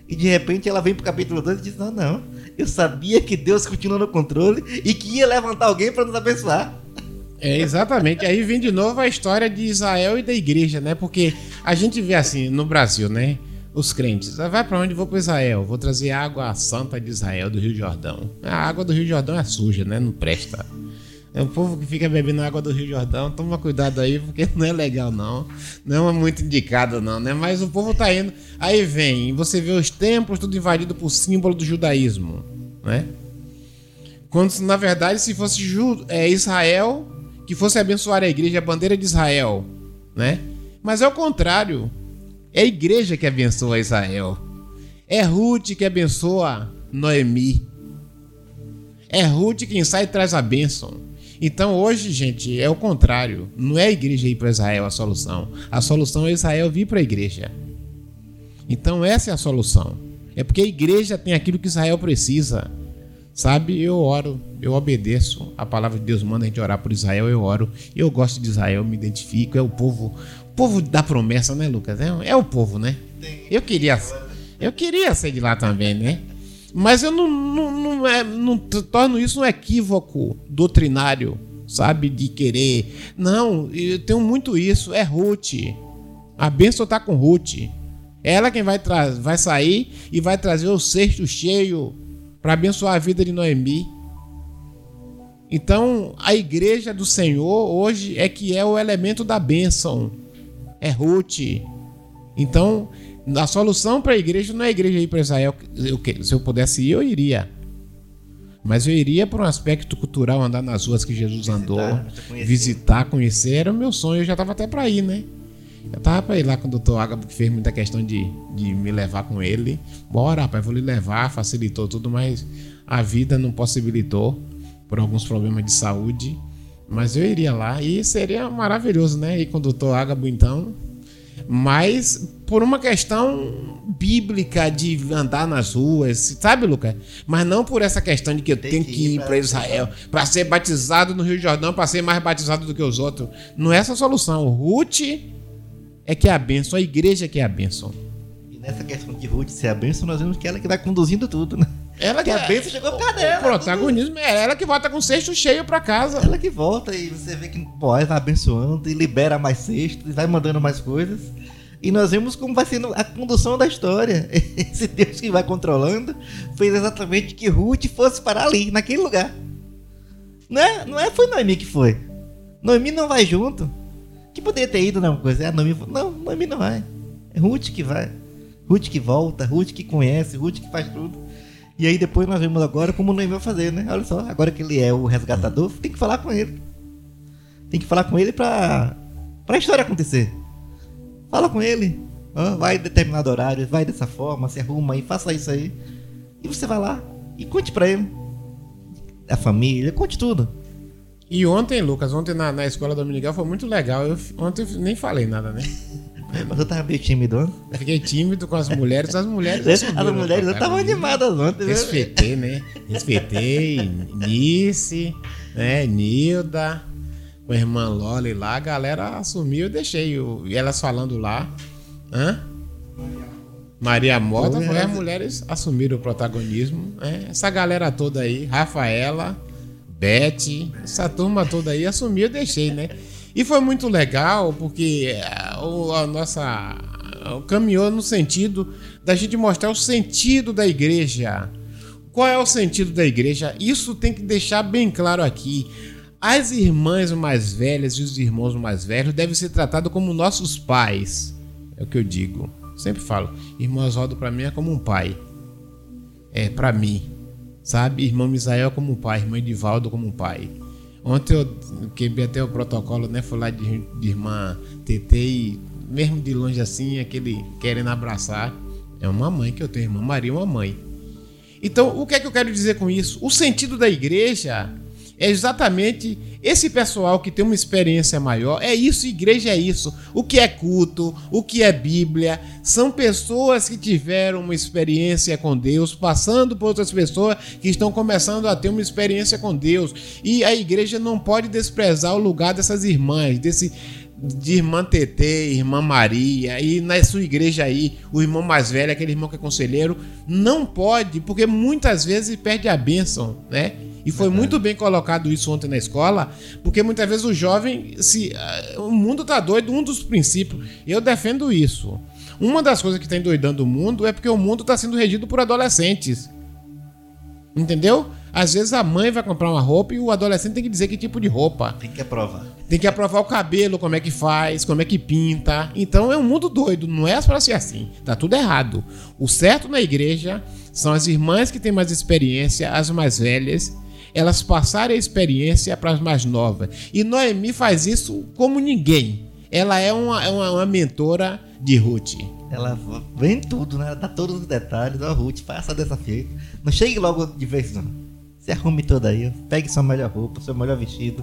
E de repente ela vem pro capítulo 2 e diz: Não, não. Eu sabia que Deus continua no controle e que ia levantar alguém para nos abençoar. É, exatamente. Aí vem de novo a história de Israel e da igreja, né? Porque a gente vê assim no Brasil, né? Os crentes, ah, vai para onde? Vou para Israel. Vou trazer água santa de Israel, do Rio Jordão. A água do Rio Jordão é suja, né? Não presta. É o povo que fica bebendo água do Rio Jordão, toma cuidado aí, porque não é legal, não. Não é muito indicado, não, né? Mas o povo tá indo. Aí vem, você vê os templos tudo invadido por símbolo do judaísmo, né? Quando, na verdade, se fosse é, Israel que fosse abençoar a igreja, a bandeira de Israel, né? Mas é o contrário. É a igreja que abençoa Israel. É Ruth que abençoa Noemi. É Ruth quem sai e traz a bênção. Então hoje, gente, é o contrário. Não é a igreja ir para Israel a solução. A solução é Israel vir para a igreja. Então essa é a solução. É porque a igreja tem aquilo que Israel precisa. Sabe, eu oro, eu obedeço. A palavra de Deus manda a gente orar por Israel, eu oro. Eu gosto de Israel, me identifico. É o povo, o povo da promessa, né, Lucas? É, é o povo, né? Eu queria, eu queria ser de lá também, né? Mas eu não, não, não, é, não torno isso um equívoco doutrinário, sabe? De querer. Não, eu tenho muito isso. É Ruth. A bênção está com Ruth. Ela quem vai, vai sair e vai trazer o cesto cheio para abençoar a vida de Noemi. Então, a igreja do Senhor hoje é que é o elemento da bênção. É Ruth. Então, a solução para a igreja não é a igreja ir para Israel. Eu, se eu pudesse ir, eu iria. Mas eu iria para um aspecto cultural, andar nas ruas que Jesus visitar, andou, conhecer. visitar, conhecer. Era o meu sonho, eu já estava até para ir, né? Eu tava para ir lá com o doutor Ágabo, que fez muita questão de, de me levar com ele. Bora, rapaz, vou lhe levar, facilitou tudo, mas a vida não possibilitou por alguns problemas de saúde. Mas eu iria lá e seria maravilhoso, né? Ir com o doutor Ágabo, então, mas por uma questão bíblica de andar nas ruas, sabe, Lucas? Mas não por essa questão de que eu Tem tenho que ir, ir para Israel para ser batizado no Rio Jordão, para ser mais batizado do que os outros. Não é essa a solução. Ruth é que é a bênção, a igreja é que é a bênção. E nessa questão de Ruth ser a bênção, nós vemos que ela que vai conduzindo tudo, né? Ela que, a é bênção chegou pra dela. O protagonismo é ela que volta com o cesto cheio pra casa. Ela que volta e você vê que Boaz vai abençoando e libera mais cestos e vai mandando mais coisas. E nós vemos como vai sendo a condução da história. Esse Deus que vai controlando fez exatamente que Ruth fosse parar ali, naquele lugar. Não é, não é foi Noemi que foi. Noemi não vai junto. Que poderia ter ido, não, coisa. É, Noemi, não, Noemi não vai. É Ruth que vai. Ruth que volta, Ruth que conhece, Ruth que faz tudo. E aí depois nós vemos agora como o Noemi vai fazer, né? Olha só, agora que ele é o resgatador, tem que falar com ele. Tem que falar com ele pra, pra história acontecer. Fala com ele. vai em determinado horário, vai dessa forma, se arruma aí, faça isso aí. E você vai lá e conte pra ele. A família, conte tudo. E ontem, Lucas, ontem na, na escola dominical foi muito legal. Eu, ontem eu nem falei nada, né? Mas eu tava meio tímido. Fiquei tímido com as mulheres. As mulheres. as mulheres eu tava animadas ontem. Respeitei, né? Respeitei. Nice, né? Nilda, com a irmã Loli lá. A galera assumiu. Eu deixei e elas falando lá. Hã? Maria Mota, foi as mulheres assumiram o protagonismo. Né? Essa galera toda aí, Rafaela, Beth, essa turma toda aí assumiu, deixei, né? E foi muito legal porque eh, a nossa caminhou no sentido da gente mostrar o sentido da igreja. Qual é o sentido da igreja? Isso tem que deixar bem claro aqui. As irmãs mais velhas e os irmãos mais velhos devem ser tratados como nossos pais. É o que eu digo. Sempre falo. Irmão Oswaldo para mim é como um pai. É para mim. Sabe? Irmão Misael como um pai, irmão Edivaldo como um pai Ontem eu quebrei até o protocolo, né? Fui lá de, de irmã TT e mesmo de longe assim, aquele querendo abraçar. É uma mãe que eu tenho, irmã Maria, uma mãe. Então, o que é que eu quero dizer com isso? O sentido da igreja é exatamente esse pessoal que tem uma experiência maior. É isso, igreja é isso. O que é culto, o que é Bíblia, são pessoas que tiveram uma experiência com Deus, passando por outras pessoas que estão começando a ter uma experiência com Deus. E a igreja não pode desprezar o lugar dessas irmãs, desse de irmã TT, irmã Maria, e na sua igreja aí, o irmão mais velho, aquele irmão que é conselheiro, não pode, porque muitas vezes perde a bênção, né? E foi muito bem colocado isso ontem na escola, porque muitas vezes o jovem, se uh, o mundo tá doido, um dos princípios, eu defendo isso. Uma das coisas que está endoidando o mundo é porque o mundo está sendo regido por adolescentes. Entendeu? Às vezes a mãe vai comprar uma roupa e o adolescente tem que dizer que tipo de roupa. Tem que aprovar. Tem que aprovar o cabelo, como é que faz, como é que pinta. Então é um mundo doido, não é para ser assim. Tá tudo errado. O certo na igreja são as irmãs que têm mais experiência, as mais velhas, elas passarem a experiência para as mais novas. E Noemi faz isso como ninguém. Ela é uma, é uma, uma mentora de Ruth. Ela vem tudo, né? Ela dá todos os detalhes. Ó, Ruth, faça dessa feita. Não chegue logo de vez, não. Se arrume toda aí. Pegue sua melhor roupa, seu melhor vestido.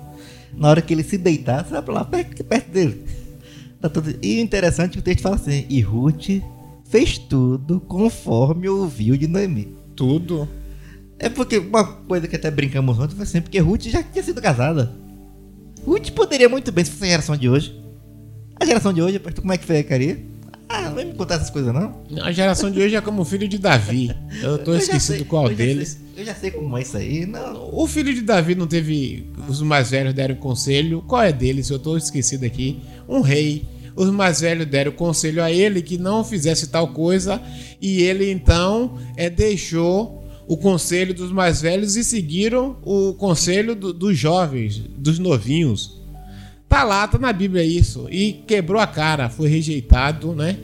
Na hora que ele se deitar, você vai pra lá, perto, perto dele. Tá tudo... E o interessante é que o texto fala assim: E Ruth fez tudo conforme ouviu de Noemi. Tudo. É porque uma coisa que até brincamos ontem foi assim, porque Ruth já tinha sido casada. Ruth poderia muito bem, se fosse a geração de hoje. A geração de hoje, como é que ficaria? Ah, não vai me contar essas coisas, não? A geração de hoje é como o filho de Davi. Eu tô eu esquecido sei, qual deles. Eu já sei como é isso aí. Não. O filho de Davi não teve. Os mais velhos deram conselho. Qual é deles? Eu tô esquecido aqui. Um rei. Os mais velhos deram conselho a ele que não fizesse tal coisa. E ele então é, deixou o conselho dos mais velhos e seguiram o conselho do, dos jovens, dos novinhos. Tá lá, tá na Bíblia isso. E quebrou a cara, foi rejeitado, né?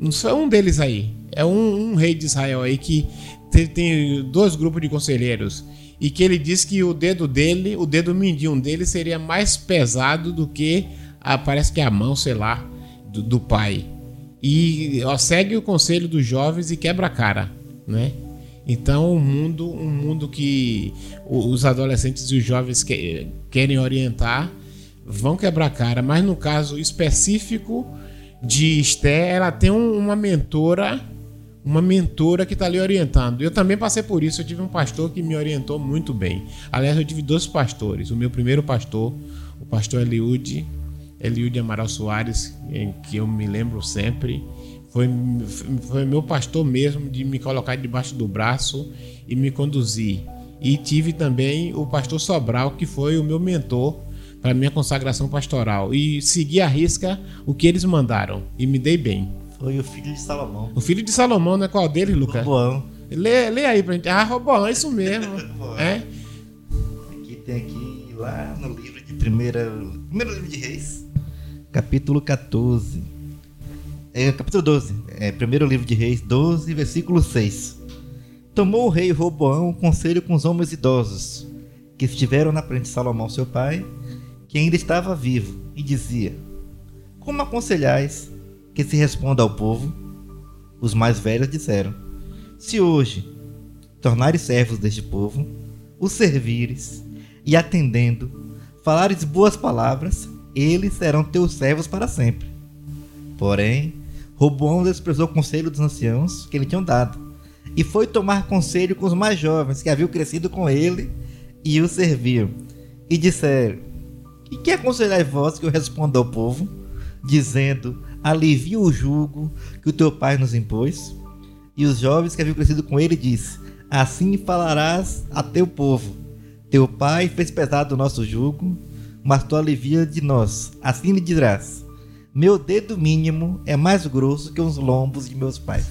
Não só um deles aí. É um, um rei de Israel aí que tem, dois grupos de conselheiros. E que ele diz que o dedo dele, o dedo mindinho dele, seria mais pesado do que a, parece que a mão, sei lá, do, do pai. E ó, segue o conselho dos jovens e quebra a cara, né? Então, um mundo, um mundo que os adolescentes e os jovens que, querem orientar vão quebrar cara, mas no caso específico de Esté, ela tem um, uma mentora, uma mentora que está ali orientando. Eu também passei por isso, eu tive um pastor que me orientou muito bem. Aliás, eu tive dois pastores. O meu primeiro pastor, o pastor Eliude, Eliude Amaral Soares, em que eu me lembro sempre, foi, foi meu pastor mesmo de me colocar debaixo do braço e me conduzir. E tive também o pastor Sobral, que foi o meu mentor para minha consagração pastoral e segui a risca o que eles mandaram e me dei bem. Foi o filho de Salomão. O filho de Salomão, né? Qual deles, Lucas? Roboão. Lê, lê aí pra gente. Ah, Roboão, é isso mesmo. é? Aqui tem aqui, lá no livro de primeira. Primeiro livro de Reis, capítulo 14. É, capítulo 12. É, primeiro livro de Reis, 12, versículo 6. Tomou o rei Roboão conselho com os homens idosos, que estiveram na frente de Salomão, seu pai, que ainda estava vivo, e dizia: Como aconselhais que se responda ao povo? Os mais velhos disseram: Se hoje tornares servos deste povo, os servires e atendendo, falares boas palavras, eles serão teus servos para sempre. Porém, Roboão desprezou o conselho dos anciãos que lhe tinham dado, e foi tomar conselho com os mais jovens que haviam crescido com ele e o serviam, e disseram: e que aconselhai vós que eu responda ao povo, dizendo: Alivia o jugo que o teu pai nos impôs? E os jovens que haviam crescido com ele disse: Assim falarás a teu povo: Teu pai fez pesado o nosso jugo, mas tu alivia de nós. Assim lhe dirás: Meu dedo mínimo é mais grosso que os lombos de meus pais.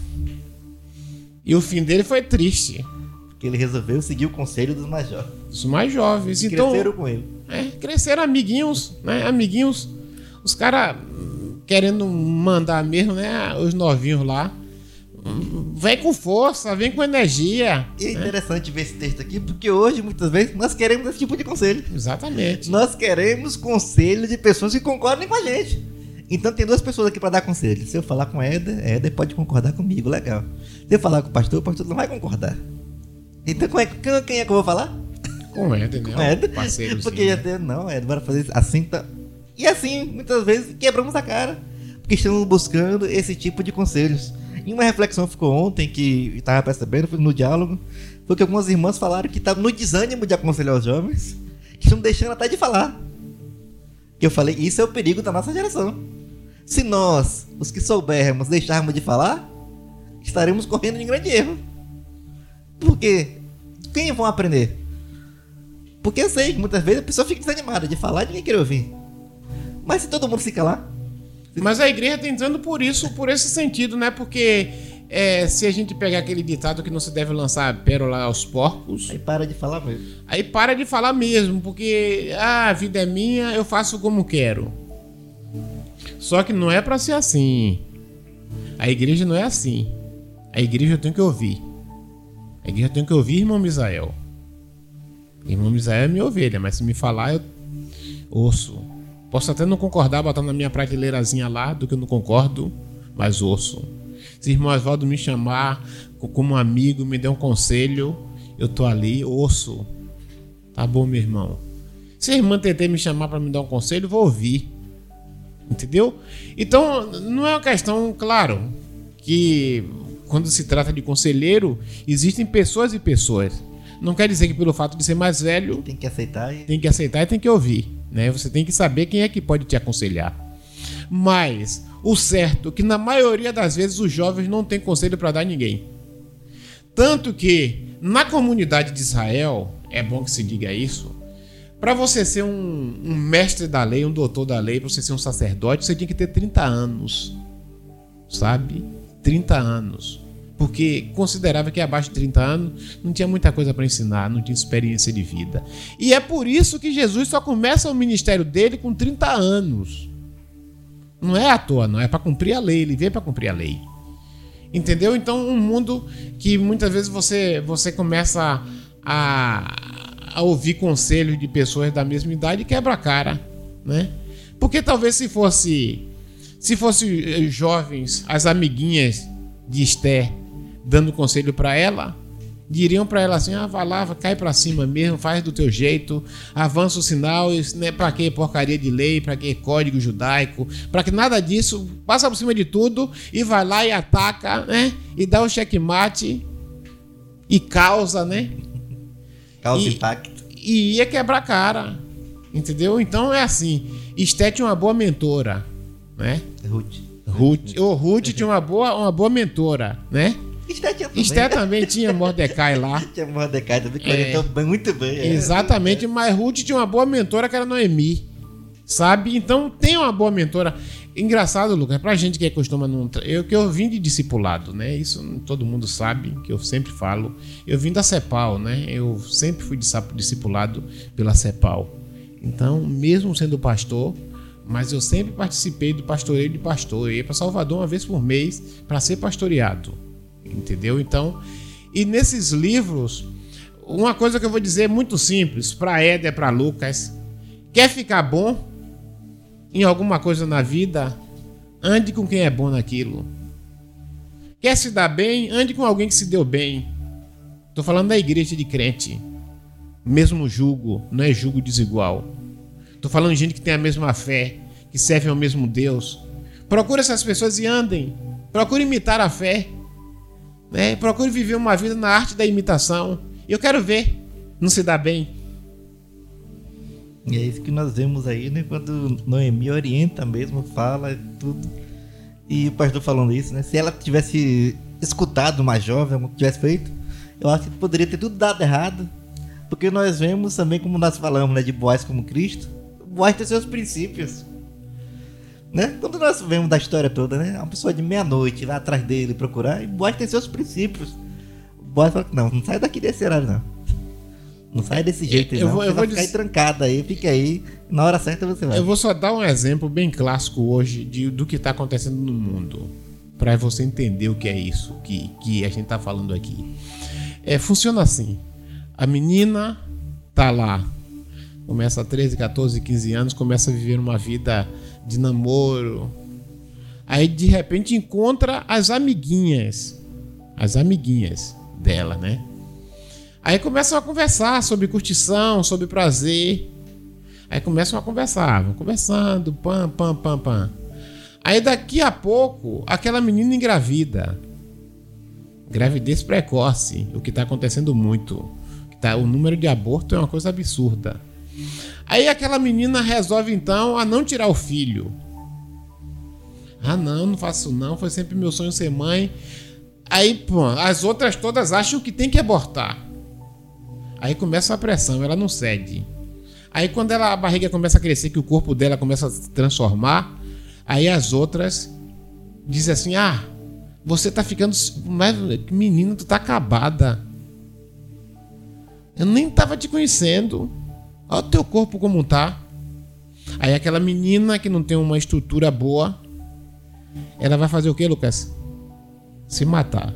E o fim dele foi triste. Porque ele resolveu seguir o conselho dos mais jovens. Os mais jovens. Então, cresceram com ele. É, cresceram amiguinhos, né? Amiguinhos. Os caras querendo mandar mesmo, né? Os novinhos lá. Vem com força, vem com energia. E é interessante ver esse texto aqui, porque hoje, muitas vezes, nós queremos esse tipo de conselho. Exatamente. Nós queremos conselho de pessoas que concordem com a gente. Então tem duas pessoas aqui para dar conselho. Se eu falar com Éder, Éder pode concordar comigo, legal. Se eu falar com o pastor, o pastor não vai concordar. Então quem é que eu vou falar? Com Éder, né? Com Éder. Porque já tem, não, Éder, bora fazer assim. Tá... E assim, muitas vezes, quebramos a cara. Porque estamos buscando esse tipo de conselhos. E uma reflexão ficou ontem que estava percebendo, no diálogo, foi que algumas irmãs falaram que estavam no desânimo de aconselhar os jovens, que estão deixando até de falar. E eu falei, isso é o perigo da nossa geração. Se nós, os que soubermos, deixarmos de falar, estaremos correndo de grande erro. Por quê? Quem vão aprender? Porque eu sei que muitas vezes a pessoa fica desanimada de falar e ninguém quer ouvir. Mas se todo mundo se calar, mas a igreja está entrando por isso, por esse sentido, né? Porque é, se a gente pegar aquele ditado que não se deve lançar pérola aos porcos. Aí para de falar mesmo. Aí para de falar mesmo, porque ah, a vida é minha, eu faço como quero. Só que não é para ser assim. A igreja não é assim. A igreja tem que ouvir. A igreja tem que ouvir irmão Misael. Irmão Misael é minha ovelha, mas se me falar, eu ouço. Posso até não concordar, botar na minha prateleirazinha lá do que eu não concordo, mas ouço. Se irmão Oswaldo me chamar como amigo, me der um conselho, eu tô ali, ouço. Tá bom, meu irmão. Se a irmã TT me chamar para me dar um conselho, vou ouvir. Entendeu? Então, não é uma questão, claro, que quando se trata de conselheiro, existem pessoas e pessoas. Não quer dizer que pelo fato de ser mais velho. Tem que aceitar e. Tem que aceitar e tem que ouvir. Né? Você tem que saber quem é que pode te aconselhar. Mas o certo é que na maioria das vezes os jovens não têm conselho para dar a ninguém. Tanto que na comunidade de Israel, é bom que se diga isso, para você ser um, um, mestre da lei, um doutor da lei, para você ser um sacerdote, você tinha que ter 30 anos. Sabe? 30 anos porque considerava que abaixo de 30 anos não tinha muita coisa para ensinar, não tinha experiência de vida. E é por isso que Jesus só começa o ministério dele com 30 anos. Não é à toa, não, é para cumprir a lei, ele veio para cumprir a lei. Entendeu? Então, um mundo que muitas vezes você, você começa a, a ouvir conselhos de pessoas da mesma idade e quebra a cara, né? Porque talvez se fosse se fosse eh, jovens, as amiguinhas de Esther dando conselho para ela, diriam para ela assim: ah, vai lá, cai para cima mesmo, faz do teu jeito, avança o sinal, né, para que porcaria de lei, para que código judaico, para que nada disso, passa por cima de tudo e vai lá e ataca, né? E dá o um checkmate e causa, né? Causa e, impacto. E ia quebrar a cara, entendeu? Então é assim: Esté tinha uma boa mentora, né? Ruth. Ruth, o Ruth tinha uma boa, uma boa mentora, né? Esté tinha também. Esté também tinha Mordecai lá. tinha Mordecai também, que é, orientou muito bem. É. Exatamente, mas Ruth tinha uma boa mentora que era Noemi. Sabe? Então tem uma boa mentora. Engraçado, Lucas, pra gente que costuma não. Eu que eu vim de discipulado, né? Isso todo mundo sabe, que eu sempre falo. Eu vim da CEPAL, né? Eu sempre fui discipulado pela CEPAL. Então, mesmo sendo pastor, mas eu sempre participei do pastoreio de pastor. Eu ia para Salvador uma vez por mês para ser pastoreado. Entendeu? Então, e nesses livros, uma coisa que eu vou dizer é muito simples para Éder, para Lucas, quer ficar bom em alguma coisa na vida, ande com quem é bom naquilo. Quer se dar bem, ande com alguém que se deu bem. Estou falando da igreja de crente. Mesmo jugo, não é jugo desigual. Estou falando de gente que tem a mesma fé, que serve ao mesmo Deus. Procure essas pessoas e andem. Procure imitar a fé. Né? Procure viver uma vida na arte da imitação. Eu quero ver. Não se dá bem. E é isso que nós vemos aí, né? Quando Noemi orienta mesmo, fala tudo. E o pastor falando isso, né? Se ela tivesse escutado mais jovem, tivesse feito, eu acho que poderia ter tudo dado errado. Porque nós vemos também, como nós falamos, né? De Boaz como Cristo. Boaz tem seus princípios. Né? Quando nós vemos da história toda, né? Uma pessoa de meia-noite vai atrás dele procurar, e Boaz tem seus princípios. Boaz fala, não, não sai daqui desse horário, não. Não sai desse jeito, eu não. Vou, eu você vou ficar dizer... trancado aí, fica aí. Na hora certa você vai. Eu vou só dar um exemplo bem clássico hoje de, do que está acontecendo no mundo. para você entender o que é isso que, que a gente tá falando aqui. É, funciona assim. A menina tá lá, começa a 13, 14, 15 anos, começa a viver uma vida de namoro. Aí de repente encontra as amiguinhas, as amiguinhas dela, né? Aí começam a conversar sobre curtição, sobre prazer. Aí começam a conversar, vão conversando, pam, pam, pam, pam. Aí daqui a pouco, aquela menina engravida. Gravidez precoce, o que está acontecendo muito. Tá, o número de aborto é uma coisa absurda. Aí aquela menina resolve então a não tirar o filho. Ah, não, não faço não, foi sempre meu sonho ser mãe. Aí, pô, as outras todas acham que tem que abortar. Aí começa a pressão, ela não cede. Aí quando ela, a barriga começa a crescer, que o corpo dela começa a se transformar, aí as outras dizem assim: "Ah, você tá ficando, mas menino, tu tá acabada. Eu nem tava te conhecendo. Olha o teu corpo como tá. Aí aquela menina que não tem uma estrutura boa, ela vai fazer o que, Lucas? Se matar.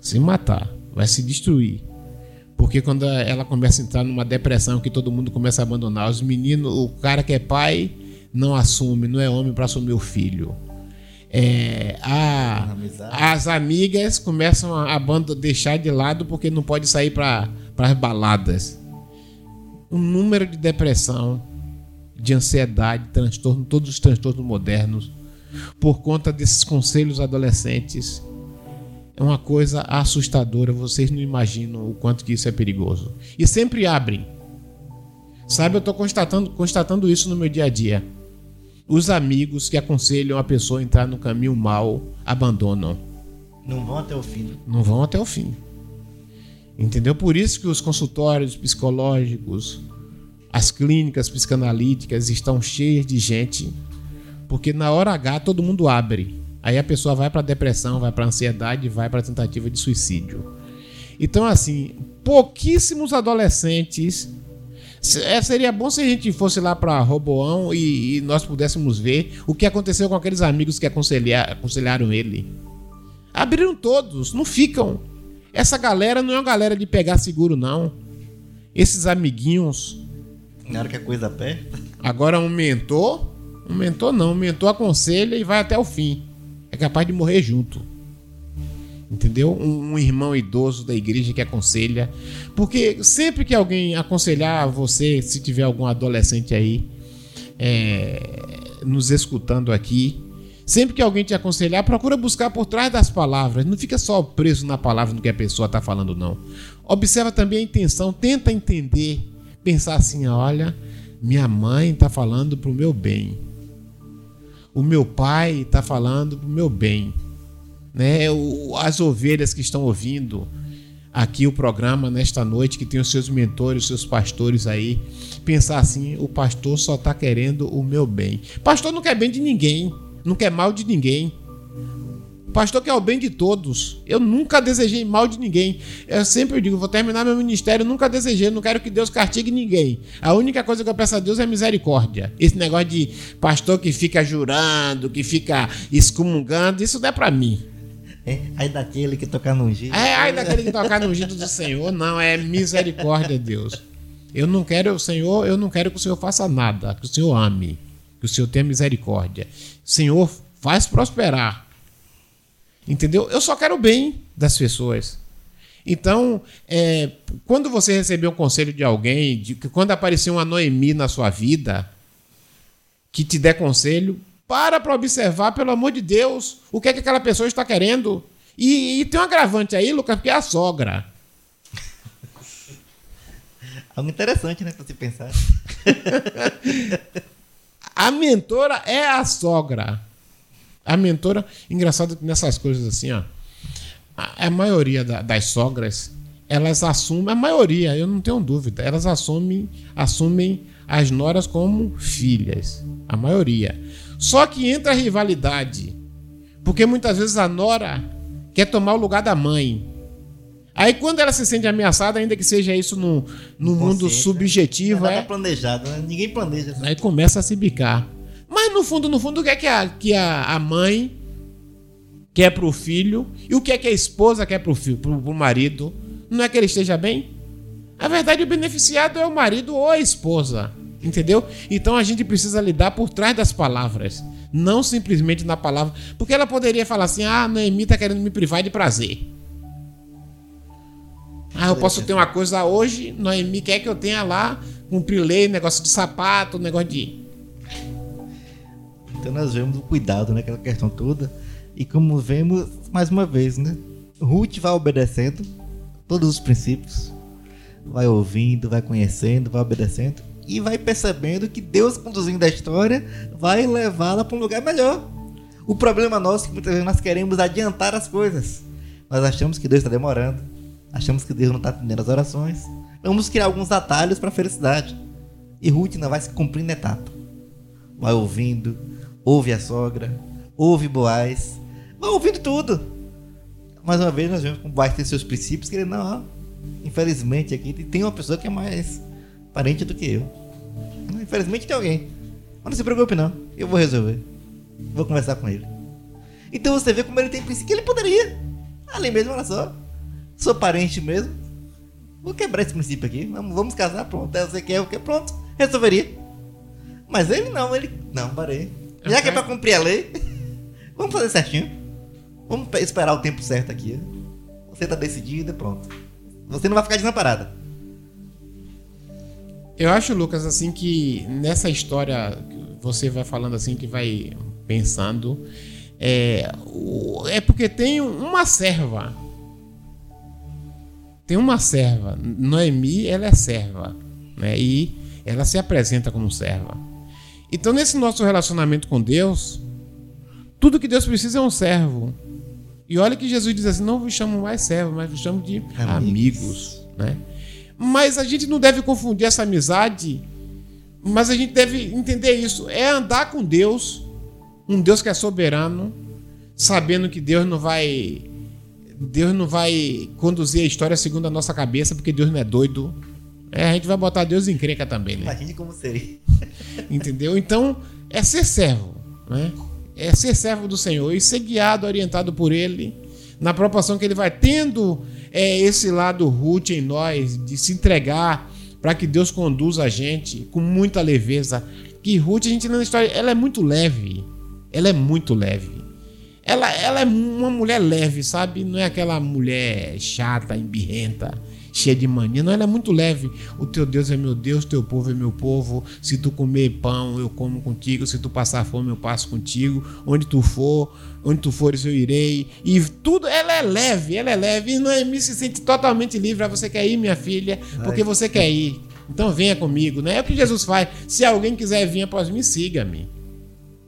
Se matar vai se destruir. Porque quando ela começa a entrar numa depressão que todo mundo começa a abandonar, os meninos, o cara que é pai não assume, não é homem para assumir o filho. É, a, as amigas começam a, a deixar de lado porque não pode sair para as baladas. O número de depressão, de ansiedade, transtorno, todos os transtornos modernos, por conta desses conselhos adolescentes, é uma coisa assustadora. Vocês não imaginam o quanto que isso é perigoso. E sempre abrem. Sabe, eu estou constatando, constatando isso no meu dia a dia. Os amigos que aconselham a pessoa a entrar no caminho mal abandonam. Não vão até o fim. Não vão até o fim. Entendeu? Por isso que os consultórios psicológicos, as clínicas psicanalíticas estão cheias de gente, porque na hora H todo mundo abre. Aí a pessoa vai para depressão, vai para ansiedade, vai para tentativa de suicídio. Então, assim, pouquíssimos adolescentes. É, seria bom se a gente fosse lá para Roboão e, e, nós pudéssemos ver o que aconteceu com aqueles amigos que aconselhar, aconselharam ele. Abriram todos, não ficam. Essa galera não é uma galera de pegar seguro, não. Esses amiguinhos. Na hora que a coisa aperta. Agora um mentor. Um mentor não, um mentor aconselha e vai até o fim é capaz de morrer junto. Entendeu? Um, um, irmão idoso da igreja que aconselha. Porque sempre que alguém aconselhar você, se tiver algum adolescente aí é, nos escutando aqui, sempre que alguém te aconselhar, procura buscar por trás das palavras. Não fica só preso na palavra no que a pessoa está falando, não. Observa também a intenção, tenta entender, pensar assim: olha, minha mãe está falando para o meu bem o meu pai está falando para o meu bem. Né? As ovelhas que estão ouvindo aqui o programa nesta noite, que tem os seus mentores, os seus pastores aí, pensar assim: o pastor só está querendo o meu bem. Pastor não quer bem de ninguém, não quer mal de ninguém. O pastor quer o bem de todos. Eu nunca desejei mal de ninguém. Eu sempre digo, vou terminar meu ministério, nunca desejei, não quero que Deus castigue ninguém. A única coisa que eu peço a Deus é misericórdia. Esse negócio de pastor que fica jurando, que fica excomungando, isso não é para mim. É, aí daquele que toca no ungido. É, aí daquele que toca no ungido do Senhor, não, é misericórdia, Deus. Eu não quero, o Senhor, eu não quero que o Senhor faça nada, que o Senhor ame, que o Senhor tenha misericórdia. Senhor, faz prosperar Entendeu? Eu só quero o bem das pessoas. Então, é, quando você receber um conselho de alguém, de, quando aparecer uma Noemi na sua vida, que te der conselho, para para observar, pelo amor de Deus, o que é que aquela pessoa está querendo. E, e tem um agravante aí, Lucas, porque é a sogra. Algo interessante, né, para se pensar. a mentora é a sogra. A mentora, engraçado que nessas coisas assim, ó, a, a maioria da, das sogras, elas assumem, a maioria, eu não tenho dúvida, elas assumem, assumem as noras como filhas, a maioria. Só que entra a rivalidade, porque muitas vezes a nora quer tomar o lugar da mãe. Aí quando ela se sente ameaçada, ainda que seja isso no, no mundo subjetivo, né? é, planejado, né? ninguém planeja. Aí começa a se bicar. Mas no fundo, no fundo, o que é que a, que a, a mãe quer pro filho e o que é que a esposa quer pro filho, pro, pro marido? Não é que ele esteja bem? A verdade, o beneficiado é o marido ou a esposa. Entendeu? Então a gente precisa lidar por trás das palavras, não simplesmente na palavra. Porque ela poderia falar assim: ah, Noemi tá querendo me privar de prazer. Ah, eu posso ter uma coisa hoje, Noemi quer que eu tenha lá cumprir lei, negócio de sapato, negócio de. Então nós vemos o cuidado naquela questão toda. E como vemos, mais uma vez, né? Ruth vai obedecendo todos os princípios, vai ouvindo, vai conhecendo, vai obedecendo e vai percebendo que Deus conduzindo a história vai levá-la para um lugar melhor. O problema nosso é que muitas vezes nós queremos adiantar as coisas. Nós achamos que Deus está demorando, achamos que Deus não está atendendo as orações. Vamos criar alguns atalhos para a felicidade. E Ruth não vai se cumprindo etapa. Vai ouvindo, ouve a sogra, ouve Boaz, vai ouvindo tudo. Mais uma vez nós vemos como Boaz tem seus princípios, que ele não, infelizmente aqui tem uma pessoa que é mais parente do que eu. Infelizmente tem alguém. Mas não se preocupe não, eu vou resolver. Vou conversar com ele. Então você vê como ele tem princípio que ele poderia. Ali mesmo, olha só. Sou parente mesmo. Vou quebrar esse princípio aqui. Vamos, vamos casar, pronto. É, você quer o que? Pronto. Resolveria. Mas ele não, ele. Não, parei. Já que é pra cumprir a lei, vamos fazer certinho. Vamos esperar o tempo certo aqui. Você tá decidido e pronto. Você não vai ficar desamparada. Eu acho, Lucas, assim que nessa história você vai falando assim que vai pensando é, é porque tem uma serva. Tem uma serva. Noemi, ela é serva, né? E ela se apresenta como serva. Então, nesse nosso relacionamento com Deus, tudo que Deus precisa é um servo. E olha que Jesus diz assim: não vos chamo mais servo, mas vos chamo de amigos, amigos né? Mas a gente não deve confundir essa amizade, mas a gente deve entender isso. É andar com Deus, um Deus que é soberano, sabendo que Deus não vai Deus não vai conduzir a história segundo a nossa cabeça, porque Deus não é doido. É, a gente vai botar Deus em crenca também, né? Imagine como seria. Entendeu? Então, é ser servo, né? É ser servo do Senhor e ser guiado, orientado por Ele, na proporção que Ele vai tendo é esse lado Ruth em nós, de se entregar para que Deus conduza a gente com muita leveza. Que Ruth, a gente lê na história, ela é muito leve. Ela é muito leve. Ela, ela é uma mulher leve, sabe? Não é aquela mulher chata, embirrenta cheia de mania. Não, ela é muito leve. O teu Deus é meu Deus, teu povo é meu povo. Se tu comer pão, eu como contigo. Se tu passar fome, eu passo contigo. Onde tu for, onde tu fores, eu irei. E tudo, ela é leve, ela é leve. E Noemi se sente totalmente livre. Ah, você quer ir, minha filha? Porque você quer ir. Então venha comigo, né? É o que Jesus faz. Se alguém quiser vir após mim, siga-me.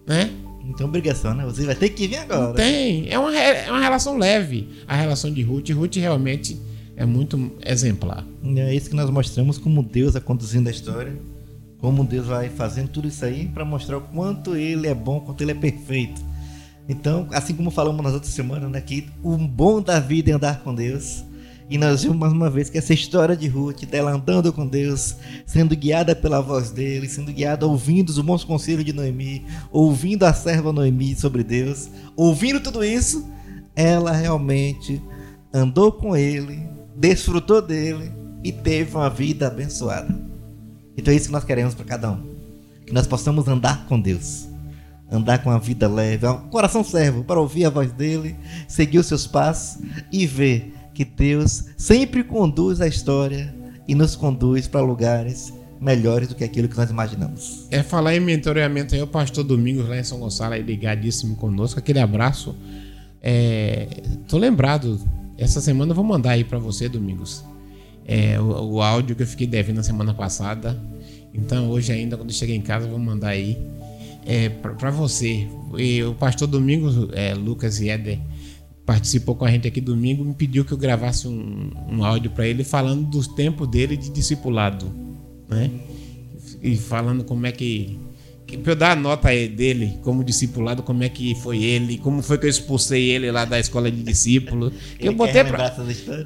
Né? Não tem obrigação, né? Você vai ter que vir agora. Não tem. É uma, é uma relação leve. A relação de Ruth. Ruth realmente é muito exemplar. É isso que nós mostramos como Deus é conduzindo a história, como Deus vai fazendo tudo isso aí para mostrar o quanto Ele é bom, quanto Ele é perfeito. Então, assim como falamos nas outras semanas, né, que o bom da vida é andar com Deus. E nós vimos mais uma vez que essa história de Ruth, dela andando com Deus, sendo guiada pela voz dele, sendo guiada ouvindo os bons conselhos de Noemi, ouvindo a serva Noemi sobre Deus, ouvindo tudo isso, ela realmente andou com ele, desfrutou dele e teve uma vida abençoada. Então é isso que nós queremos para cada um. Que nós possamos andar com Deus. Andar com a vida leve, um coração servo para ouvir a voz dele, seguir os seus passos e ver que Deus sempre conduz a história e nos conduz para lugares melhores do que aquilo que nós imaginamos. É falar em mentoreamento aí, o pastor Domingos lá em São Gonçalo aí ligadíssimo conosco, aquele abraço. É, tô lembrado essa semana eu vou mandar aí para você, Domingos, é, o, o, áudio que eu fiquei devendo na semana passada. Então hoje ainda, quando eu chegar em casa, eu vou mandar aí é, para você. E o pastor Domingos, é, Lucas e Éder, participou com a gente aqui domingo, me pediu que eu gravasse um, um áudio para ele falando dos tempos dele de discipulado, né? E falando como é que Pra eu dar a nota dele como discipulado, como é que foi ele, como foi que eu expulsei ele lá da escola de discípulo. eu botei pra,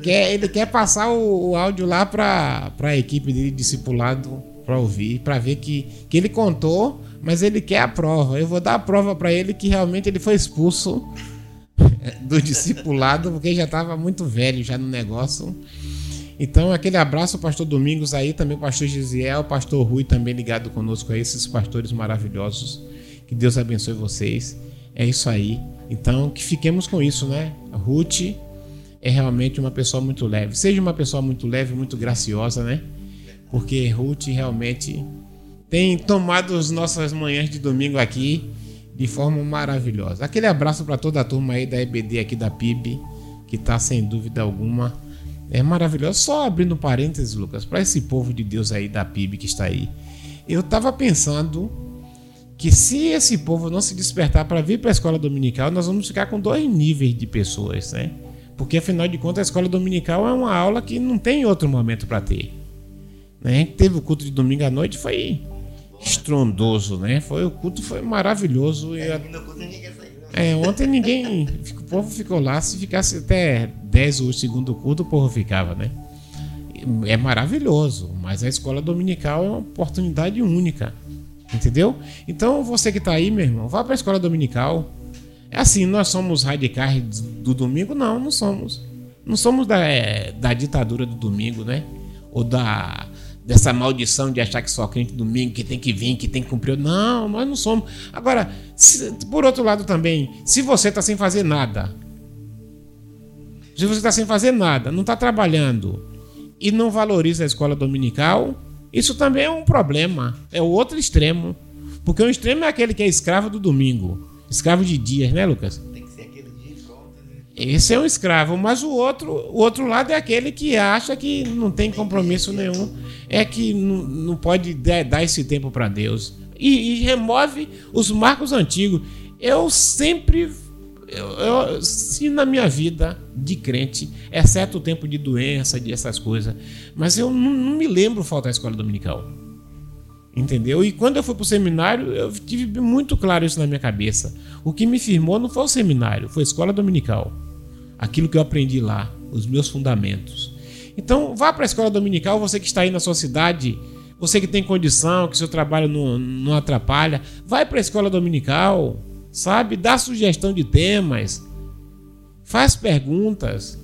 quer, ele quer passar o, o áudio lá pra, pra equipe dele, discipulado. para ouvir, para ver que, que ele contou, mas ele quer a prova. Eu vou dar a prova para ele que realmente ele foi expulso do discipulado, porque já estava muito velho já no negócio. Então, aquele abraço, pastor Domingos aí, também pastor Gisiel, pastor Rui também ligado conosco aí, esses pastores maravilhosos. Que Deus abençoe vocês. É isso aí. Então, que fiquemos com isso, né? Ruth é realmente uma pessoa muito leve. Seja uma pessoa muito leve, muito graciosa, né? Porque Ruth realmente tem tomado as nossas manhãs de domingo aqui de forma maravilhosa. Aquele abraço para toda a turma aí da EBD aqui da PIB, que tá sem dúvida alguma é maravilhoso. Só abrindo parênteses, Lucas, para esse povo de Deus aí da PIB que está aí. Eu tava pensando que se esse povo não se despertar para vir para a escola dominical, nós vamos ficar com dois níveis de pessoas, né? Porque afinal de contas a escola dominical é uma aula que não tem outro momento para ter. Né? Teve o culto de domingo à noite, foi estrondoso, né? Foi o culto foi maravilhoso. É, é, ontem ninguém, o povo ficou lá, se ficasse até 10 o segundo culto, o povo ficava, né? É maravilhoso, mas a escola dominical é uma oportunidade única. Entendeu? Então você que está aí, meu irmão, vá para a escola dominical. É assim, nós somos radicais do domingo? Não, não somos. Não somos da, é, da ditadura do domingo, né? Ou da dessa maldição de achar que só crente domingo, que tem que vir, que tem que cumprir. Não, nós não somos. Agora, se, por outro lado também, se você está sem fazer nada, se você está sem fazer nada, não está trabalhando e não valoriza a escola dominical, isso também é um problema. É o outro extremo. Porque o extremo é aquele que é escravo do domingo. Escravo de dias, né, Lucas? Esse é um escravo, mas o outro, o outro lado é aquele que acha que não tem compromisso nenhum, é que não, pode dar esse tempo para Deus e, e remove os marcos antigos. Eu sempre eu, eu, se na minha vida de crente, exceto o tempo de doença, de essas coisas, mas eu não, não me lembro faltar a escola dominical. Entendeu? E quando eu fui para o seminário, eu tive muito claro isso na minha cabeça. O que me firmou não foi o seminário, foi a escola dominical. Aquilo que eu aprendi lá, os meus fundamentos. Então, vá para a escola dominical, você que está aí na sua cidade, você que tem condição, que seu trabalho não, não atrapalha, vai para a escola dominical sabe? Dá sugestão de temas, faz perguntas.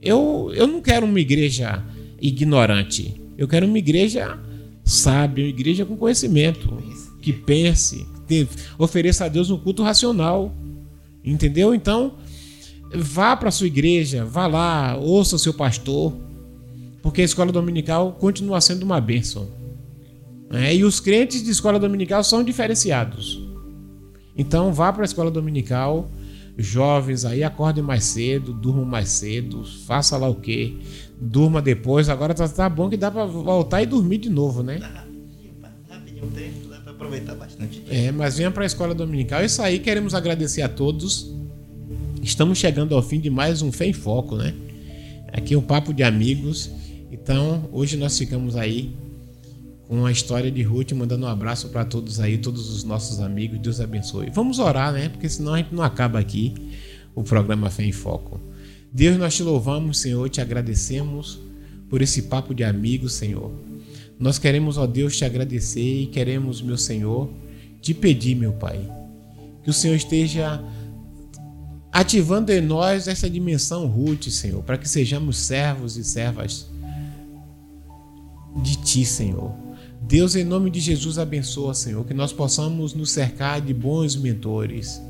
Eu, eu não quero uma igreja ignorante. Eu quero uma igreja sábia, uma igreja com conhecimento, que pense, que ofereça a Deus um culto racional. Entendeu? Então, vá para sua igreja, vá lá, ouça o seu pastor, porque a escola dominical continua sendo uma bênção. É, e os crentes de escola dominical são diferenciados. Então vá para a escola dominical, jovens aí acordem mais cedo, durmam mais cedo, faça lá o que, durma depois. Agora tá, tá bom que dá para voltar e dormir de novo, né? Rapidinho tempo, dá para aproveitar bastante. É, mas venha para a escola dominical. Isso aí, queremos agradecer a todos. Estamos chegando ao fim de mais um Fé em Foco, né? Aqui um papo de amigos. Então, hoje nós ficamos aí com a história de Ruth, mandando um abraço para todos aí, todos os nossos amigos. Deus abençoe. Vamos orar, né? Porque senão a gente não acaba aqui o programa Fé em Foco. Deus, nós te louvamos, Senhor, te agradecemos por esse papo de amigos, Senhor. Nós queremos, ó Deus, te agradecer e queremos, meu Senhor, te pedir, meu Pai, que o Senhor esteja ativando em nós essa dimensão Ruth, Senhor, para que sejamos servos e servas de Ti, Senhor. Deus, em nome de Jesus, abençoa, Senhor, que nós possamos nos cercar de bons mentores,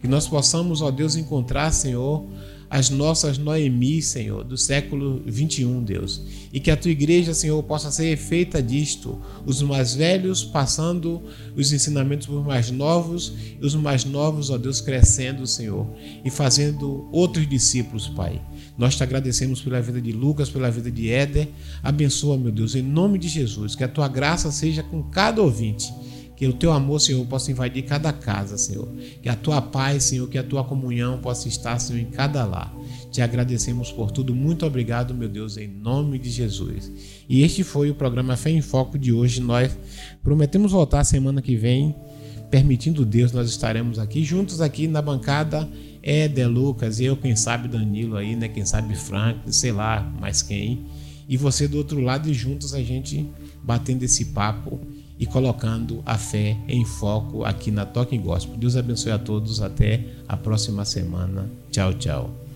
que nós possamos, ó Deus, encontrar, Senhor, as nossas Noemi, Senhor, do século 21, Deus. E que a tua igreja, Senhor, possa ser feita disto. Os mais velhos passando os ensinamentos os mais novos, e os mais novos, ó Deus, crescendo, Senhor, e fazendo outros discípulos, Pai. Nós te agradecemos pela vida de Lucas, pela vida de Éder. Abençoa, meu Deus, em nome de Jesus. Que a tua graça seja com cada ouvinte que o teu amor, Senhor, possa invadir cada casa, Senhor. Que a tua paz, Senhor, que a tua comunhão possa estar, Senhor, em cada lar. Te agradecemos por tudo. Muito obrigado, meu Deus, em nome de Jesus. E este foi o programa Fé em Foco de hoje. Nós prometemos voltar semana que vem. Permitindo Deus, nós estaremos aqui juntos aqui na bancada Éder, Lucas, eu, quem sabe Danilo aí, né? Quem sabe Frank, sei lá mais quem. e você do outro lado e juntos a gente batendo esse papo e colocando a fé em foco aqui na Toque Gospel. Deus abençoe a todos. Até a próxima semana. Tchau, tchau.